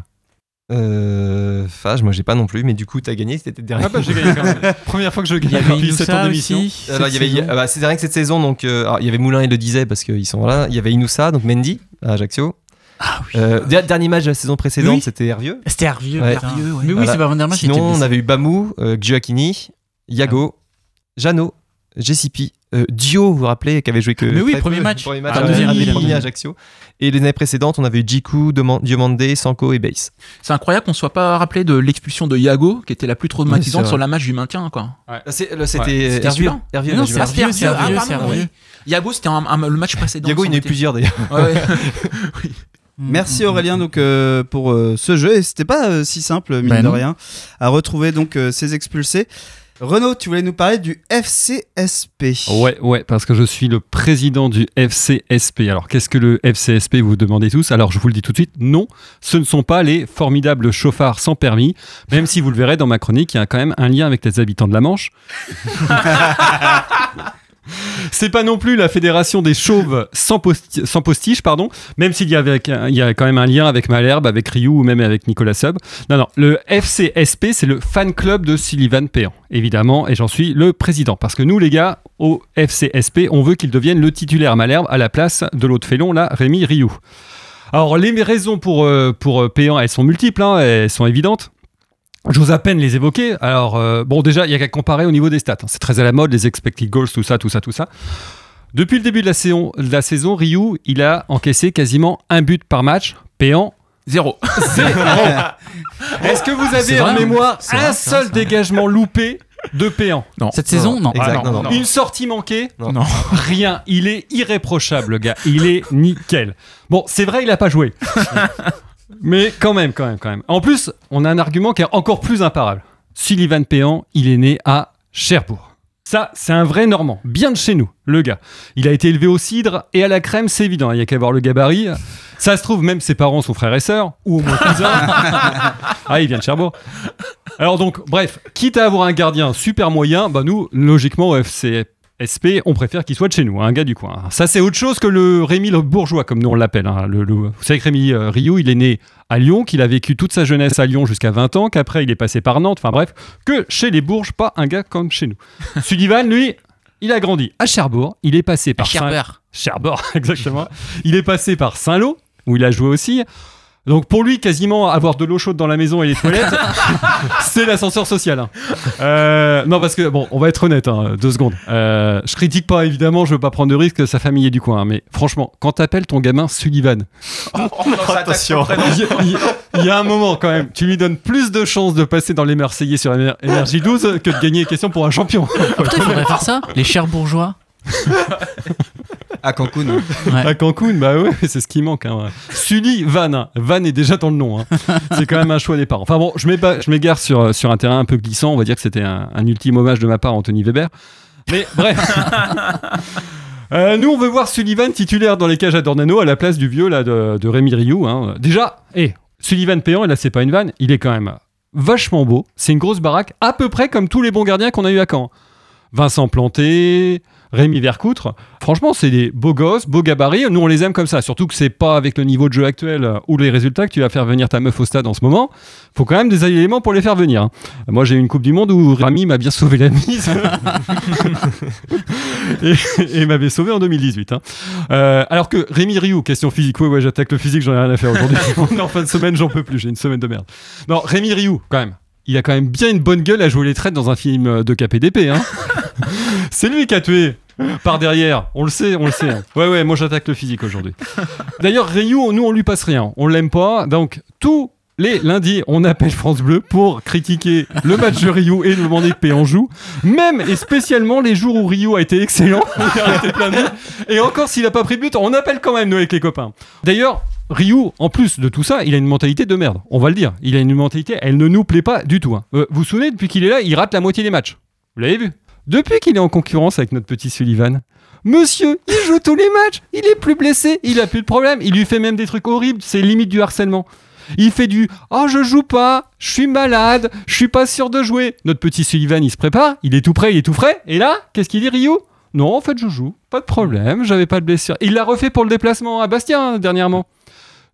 Euh, Fage, moi j'ai pas non plus, mais du coup t'as gagné, c'était le dernier. Ah bah j'ai gagné quand même. Première fois que je Il y gagne avait depuis 7 ans Inoussa d'émission. aussi. Alors, il y avait, ah bah, c'est rien que cette saison, donc euh, alors, il y avait Moulin, il le disait parce qu'ils sont là. Il y avait Inoussa, donc Mendy à Ajaccio. Ah oui. Euh, der- dernier match de la saison précédente, Oui. c'était Hervieux. C'était Hervieux. Ouais. Hervieux, ouais. Mais oui, Voilà. c'est pas Van der Merch. Sinon, on avait eu Bamou, euh, Gioacchini, Yago, Jeannot, JCP, euh, Dio, vous vous rappelez, qui avait joué que. Mais oui, premier peu, match. Premier match, Ah, euh, deuxième, premiers à Ajaccio. Et les années précédentes, on avait eu Jiku, Diomande, Sanko et Base. C'est incroyable qu'on soit pas rappelé de l'expulsion de Yago, qui était la plus traumatisante c'est sur la match du maintien, quoi. Là, c'est- là, Ouais. C'était Hervieux. Hervieux, Non, c'est. Hervieux, oui. Yago, c'était le match précédent. Diago, il y en a eu plusieurs d'ailleurs. Ouais. Merci Aurélien donc euh, pour euh, ce jeu et c'était pas euh, si simple mine Bah de non. rien à retrouver donc ces expulsés. Renaud, tu voulais nous parler du FCSP. Ouais, ouais, parce que je suis le président du FCSP. Alors, qu'est-ce que le FCSP, vous vous demandez tous? Alors, je vous le dis tout de suite, non, ce ne sont pas les formidables chauffards sans permis, même si vous le verrez dans ma chronique, il y a quand même un lien avec les habitants de la Manche. C'est pas non plus la fédération des chauves sans, posti- sans postiche, pardon, même s'il y, avait, a quand même un lien avec Malherbe, avec Ryu ou même avec Nicolas Sub. Non, non, le FCSP, c'est le fan club de Sullivan Péan, évidemment, et j'en suis le président. Parce que nous, les gars, au FCSP, on veut qu'il devienne le titulaire Malherbe à la place de l'autre félon, là, Rémi Rioux. Alors, les raisons pour, euh, pour euh, Péan, elles sont multiples, hein, elles sont évidentes. J'ose à peine les évoquer. Alors, euh, bon, déjà, il y a qu'à comparer au niveau des stats. hein. C'est très à la mode, les expected goals, tout ça, tout ça, tout ça. Depuis le début de la saison, de la saison Ryu, il a encaissé quasiment un but par match. Péan, Zéro. est-ce que vous avez en mémoire un seul vrai, c'est vrai. dégagement loupé de Péan Non. Cette saison, non. Exact, Ah, non, non, non. non. Une sortie manquée Non. Non. Rien. Il est irréprochable, le gars. Il est nickel. Bon, c'est vrai, il a pas joué. Mais quand même, quand même, quand même. En plus, on a un argument qui est encore plus imparable. Sullivan Péan, il est né à Cherbourg. Ça, c'est un vrai Normand, bien de chez nous, le gars. Il a été élevé au cidre et à la crème, c'est évident. Il y a qu'à voir le gabarit. Ça se trouve, même ses parents sont frères et sœurs, ou au moins cousins. ah, il vient de Cherbourg. Alors donc, bref, quitte à avoir un gardien super moyen, bah nous, logiquement, au FCSP, on préfère qu'il soit de chez nous, hein, un gars du coin. Ça, c'est autre chose que le Rémi le bourgeois, comme nous on l'appelle. hein. Le- le- Vous savez que Rémi euh, Rioux, il est né à Lyon, qu'il a vécu toute sa jeunesse à Lyon jusqu'à 20 ans, qu'après il est passé par Nantes, enfin bref, que chez les Bourges, pas un gars comme chez nous. Sullivan, lui, il a grandi à Cherbourg, il est passé par Saint- Cherbourg, exactement. Il est passé par Saint-Lô, où il a joué aussi. Donc pour lui, quasiment avoir de l'eau chaude dans la maison et les toilettes, c'est l'ascenseur social. hein. Euh, non, parce que, bon, on va être honnête, hein, deux secondes. Euh, je critique pas, évidemment, je veux pas prendre de risque, sa famille est du coin. hein, mais franchement, quand t'appelles ton gamin Sullivan, Attention. il y, a- il y a- il y a un moment quand même, tu lui donnes plus de chances de passer dans les Marseillais sur Éner- Énergie 12 que de gagner question pour un champion. Putain, il faudrait faire ça? Les chers bourgeois? À Cancun. Ouais. À Cancun, bah ouais, c'est ce qui manque. Hein. Sully Van, hein. Van est déjà dans le nom. hein. C'est quand même un choix des parents. Enfin bon, je m'égare sur, sur un terrain un peu glissant. On va dire que c'était un, un ultime hommage de ma part à Anthony Weber. Mais bref. Euh, nous, on veut voir Sullivan titulaire dans les cages à Dornano à la place du vieux là, de, de Rémi Rioux. hein. Déjà, hé, Sullivan Péan, et là, c'est pas une vanne, il est quand même vachement beau. C'est une grosse baraque, à peu près comme tous les bons gardiens qu'on a eu à Caen. Vincent Planté, Rémi Vercoutre. Franchement, c'est des beaux gosses, beaux gabarits. Nous, on les aime comme ça. Surtout que c'est pas avec le niveau de jeu actuel euh, ou les résultats que tu vas faire venir ta meuf au stade en ce moment. Faut quand même des éléments pour les faire venir. hein. Moi, j'ai eu une Coupe du Monde où Rémi m'a bien sauvé la mise. et, m'avait sauvé en 2018. hein. Euh, alors que Rémi Rioux, question physique. Ouais, ouais, j'attaque le physique, j'en ai rien à faire aujourd'hui. En fin de semaine, j'en peux plus. J'ai une semaine de merde. Non, Rémi Rioux, quand même. Il a quand même bien une bonne gueule à jouer les traites dans un film euh, de KPDP. Hein. C'est lui qui a tué par derrière. On le sait, on le sait. Ouais, ouais, moi j'attaque le physique aujourd'hui. D'ailleurs, Ryu, nous on lui passe rien. On l'aime pas. Donc, tous les lundis, on appelle France Bleu pour critiquer le match de Ryu et demander que Péan joue. Même et spécialement les jours où Ryu a été excellent. Et encore s'il a pas pris de but, on appelle quand même nous avec les copains. D'ailleurs, Ryu, en plus de tout ça, il a une mentalité de merde. On va le dire. Il a une mentalité, elle ne nous plaît pas du tout. hein. Euh, vous vous souvenez, depuis qu'il est là, il rate la moitié des matchs. Vous l'avez vu? Depuis qu'il est en concurrence avec notre petit Sullivan, monsieur, il joue tous les matchs, il est plus blessé, il a plus de problème, il lui fait même des trucs horribles, c'est limite du harcèlement. Il fait du Oh, je joue pas, je suis malade, je suis pas sûr de jouer. Notre petit Sullivan, il se prépare, il est tout prêt, il est tout frais. Et là, qu'est-ce qu'il dit, Rio Non, en fait, je joue, pas de problème, j'avais pas de blessure. Il l'a refait pour le déplacement à Bastien hein, dernièrement.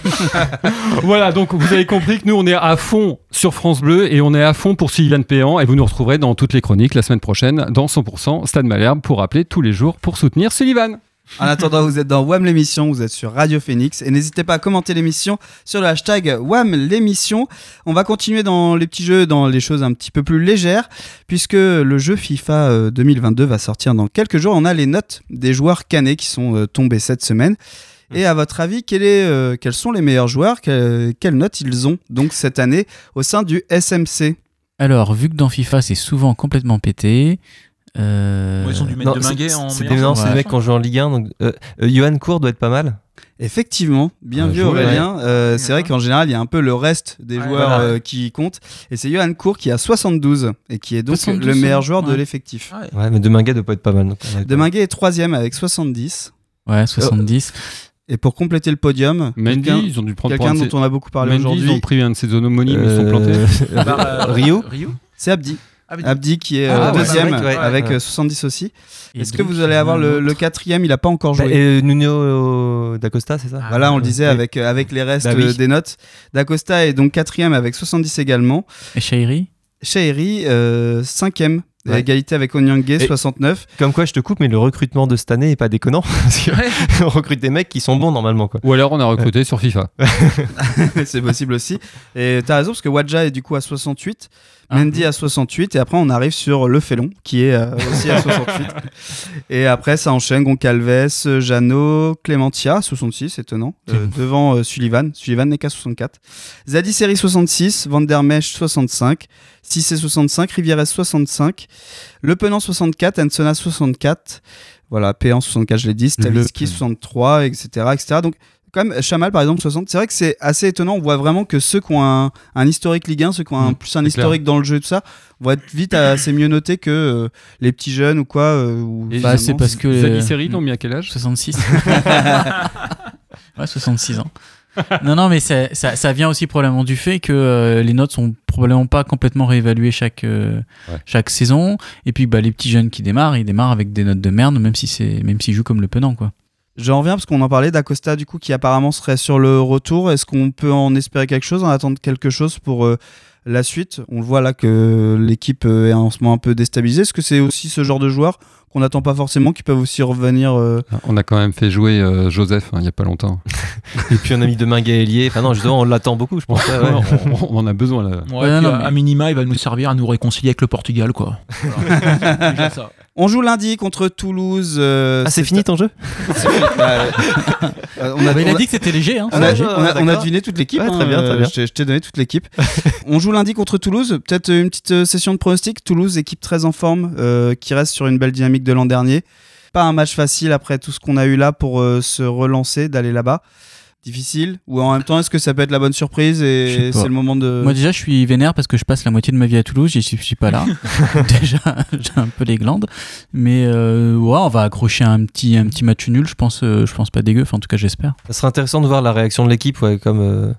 voilà, donc vous avez compris que nous on est à fond sur France Bleu et on est à fond pour Sylvain Péan et vous nous retrouverez dans toutes les chroniques la semaine prochaine dans 100% Stade Malherbe pour rappeler tous les jours pour soutenir Sullivan. En attendant, vous êtes dans WAM l'émission, vous êtes sur Radio Phoenix et n'hésitez pas à commenter l'émission sur le hashtag WAM l'émission. On va continuer dans les petits jeux, dans les choses un petit peu plus légères, puisque le jeu FIFA euh, 2022 va sortir dans quelques jours. On a les notes des joueurs canés qui sont euh, tombés cette semaine. Et à votre avis, quel est, euh, quels sont les meilleurs joueurs que- Quelles notes ils ont donc cette année au sein du SMC Alors, vu que dans FIFA, c'est souvent complètement pété. euh, Ouais, ils ont dû mettre Non, de Minguet en c'est des, non, mecs qui ont joué en Ligue 1. Donc, euh, euh, Johan Cour doit être pas mal. Effectivement, bien vu joué, Aurélien. Euh, c'est vrai qu'en général, il y a un peu le reste des Ouais, joueurs voilà. euh, qui comptent. Et c'est Johan Cour qui a 72 et qui est donc 72, le meilleur joueur de l'effectif. Ouais. Ouais, mais Deminguet doit pas être pas mal. donc Deminguet est troisième avec 70. Ouais, 70. Et pour compléter le podium, Mendy, quelqu'un ils ont dû prendre quelqu'un pour un de dont on a beaucoup parlé Mendy, ils ont aujourd'hui, pris un de ses homonymes, ils sont plantés. Euh, Bah, euh, Rio Rio c'est Abdi. Ah, mais- Abdi qui est Ah, euh, ouais, deuxième ouais, ouais, avec ouais. euh, 70 aussi. Et Est-ce que vous allez avoir le, quatrième? Il a pas encore Bah, joué. et Nuno D'Acosta, c'est ça? Voilà, on le disait avec, euh, avec les restes Bah oui. euh, des notes. D'Acosta est donc quatrième avec 70 également. Et Shairi Shairi, euh, cinquième, Ouais. égalité avec Onyangé, Et- 69. Comme quoi, je te coupe, mais le recrutement de cette année est pas déconnant. Parce que Ouais. on recrute des mecs qui sont bons normalement. Quoi. Ou alors on a recruté sur FIFA. c'est possible aussi. Et t'as raison parce que Wadja est du coup à 68, Ah. Mendy à 68 et après on arrive sur Le Félon qui est euh, aussi à 68. et après ça enchaîne Goncalves, Jeannot, Clémentia 66, étonnant, euh, devant euh, Sullivan. Sullivan n'est qu'à 64. Zadi Seri 66, Van der Mesch 65, Cissé 65, Rivieres 65, Le Penant 64, Ensona 64. Voilà, Péan 64, je l'ai dit, Stavisky 63, etc., etc. Donc, quand même, Chamal par exemple 60, c'est vrai que c'est assez étonnant. On voit vraiment que ceux qui ont un, un historique Ligue 1, ceux qui ont un, Mmh, plus un historique dans le jeu et tout ça, vont être vite assez mieux notés que euh, les petits jeunes ou quoi. euh, ou Bah, c'est parce que. Euh, Seri, ils l'ont mis à quel âge? 66. ouais, 66 ans. non, non, mais c'est- ça, ça vient aussi probablement du fait que euh, les notes sont probablement pas complètement réévaluées chaque, euh, Ouais. chaque saison. Et puis, bah, les petits jeunes qui démarrent, ils démarrent avec des notes de merde, même si c'est, même s'ils jouent comme le penant, quoi. J'en reviens parce qu'on en parlait d'Acosta du coup qui apparemment serait sur le retour. Est-ce qu'on peut en espérer quelque chose, en attendre quelque chose pour euh, la suite? On le voit là que l'équipe euh, est en ce moment un peu déstabilisée. Est-ce que c'est aussi ce genre de joueurs qu'on n'attend pas forcément qui peuvent aussi revenir euh, On a quand même fait jouer euh, Joseph hein, il y a pas longtemps. Et puis on a mis Deminguet ailier. Enfin non, justement, on l'attend beaucoup, je pense. Ouais, ouais. on, on en a besoin là. Ouais, Ouais, puis, non, à, mais- à minima, il va nous servir à nous réconcilier avec le Portugal, quoi. Voilà. Déjà ça. On joue lundi contre Toulouse. euh, Ah, c'est fini ton jeu Euh, on a, Bah, il on a dit que c'était léger, hein. on a, Ouais, on a- on a d'accord. deviné toute l'équipe. Ouais, très hein, bien, très euh, bien. Je t'ai- je t'ai donné toute l'équipe. on joue lundi contre Toulouse. Peut-être une petite session de pronostic. Toulouse, équipe très en forme, euh, qui reste sur une belle dynamique de l'an dernier. Pas un match facile après tout ce qu'on a eu là pour euh, se relancer, d'aller là-bas. Difficile. Ou en même temps, est-ce que ça peut être la bonne surprise Je et c'est le moment de. Moi déjà je suis vénère parce que je passe la moitié de ma vie à Toulouse, j'y suis, je suis pas là. déjà j'ai un peu les glandes, mais euh, ouais on va accrocher un petit un petit match nul, je pense euh, je pense pas dégueu, enfin en tout cas j'espère. Ça serait intéressant de voir la réaction de l'équipe, ouais, comme, euh,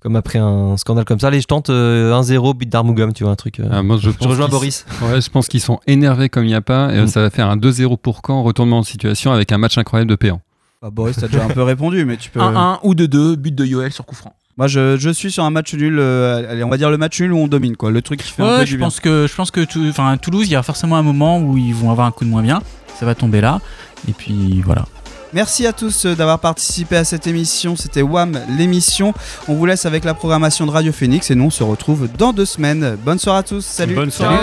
comme après un scandale comme ça. Allez, je tente euh, 1-0, but d'Armougam, tu vois, un truc. euh. Ah, moi, je, je rejoins Boris. Ouais, je pense qu'ils sont énervés comme il n'y a pas. Et Mm. ça va faire un 2-0 pour Caen, retournement de situation avec un match incroyable de Péan. Bah, Boris, t'as déjà un peu répondu, mais tu peux. 1-1 ou 2-2, but de Yoel sur coup franc. Moi, je, je suis sur un match nul. euh, allez, on va dire le match nul où on domine, quoi. Le truc qui fait un peu Ouais, du je bien. pense que je pense que enfin Toulouse, il y a forcément un moment où ils vont avoir un coup de moins bien, ça va tomber là, et puis voilà. Merci à tous euh, d'avoir participé à cette émission. C'était WAM, l'émission. On vous laisse avec la programmation de Radio Phoenix et nous, on se retrouve dans deux semaines. Bonne soirée à tous. Salut. Bonne soirée.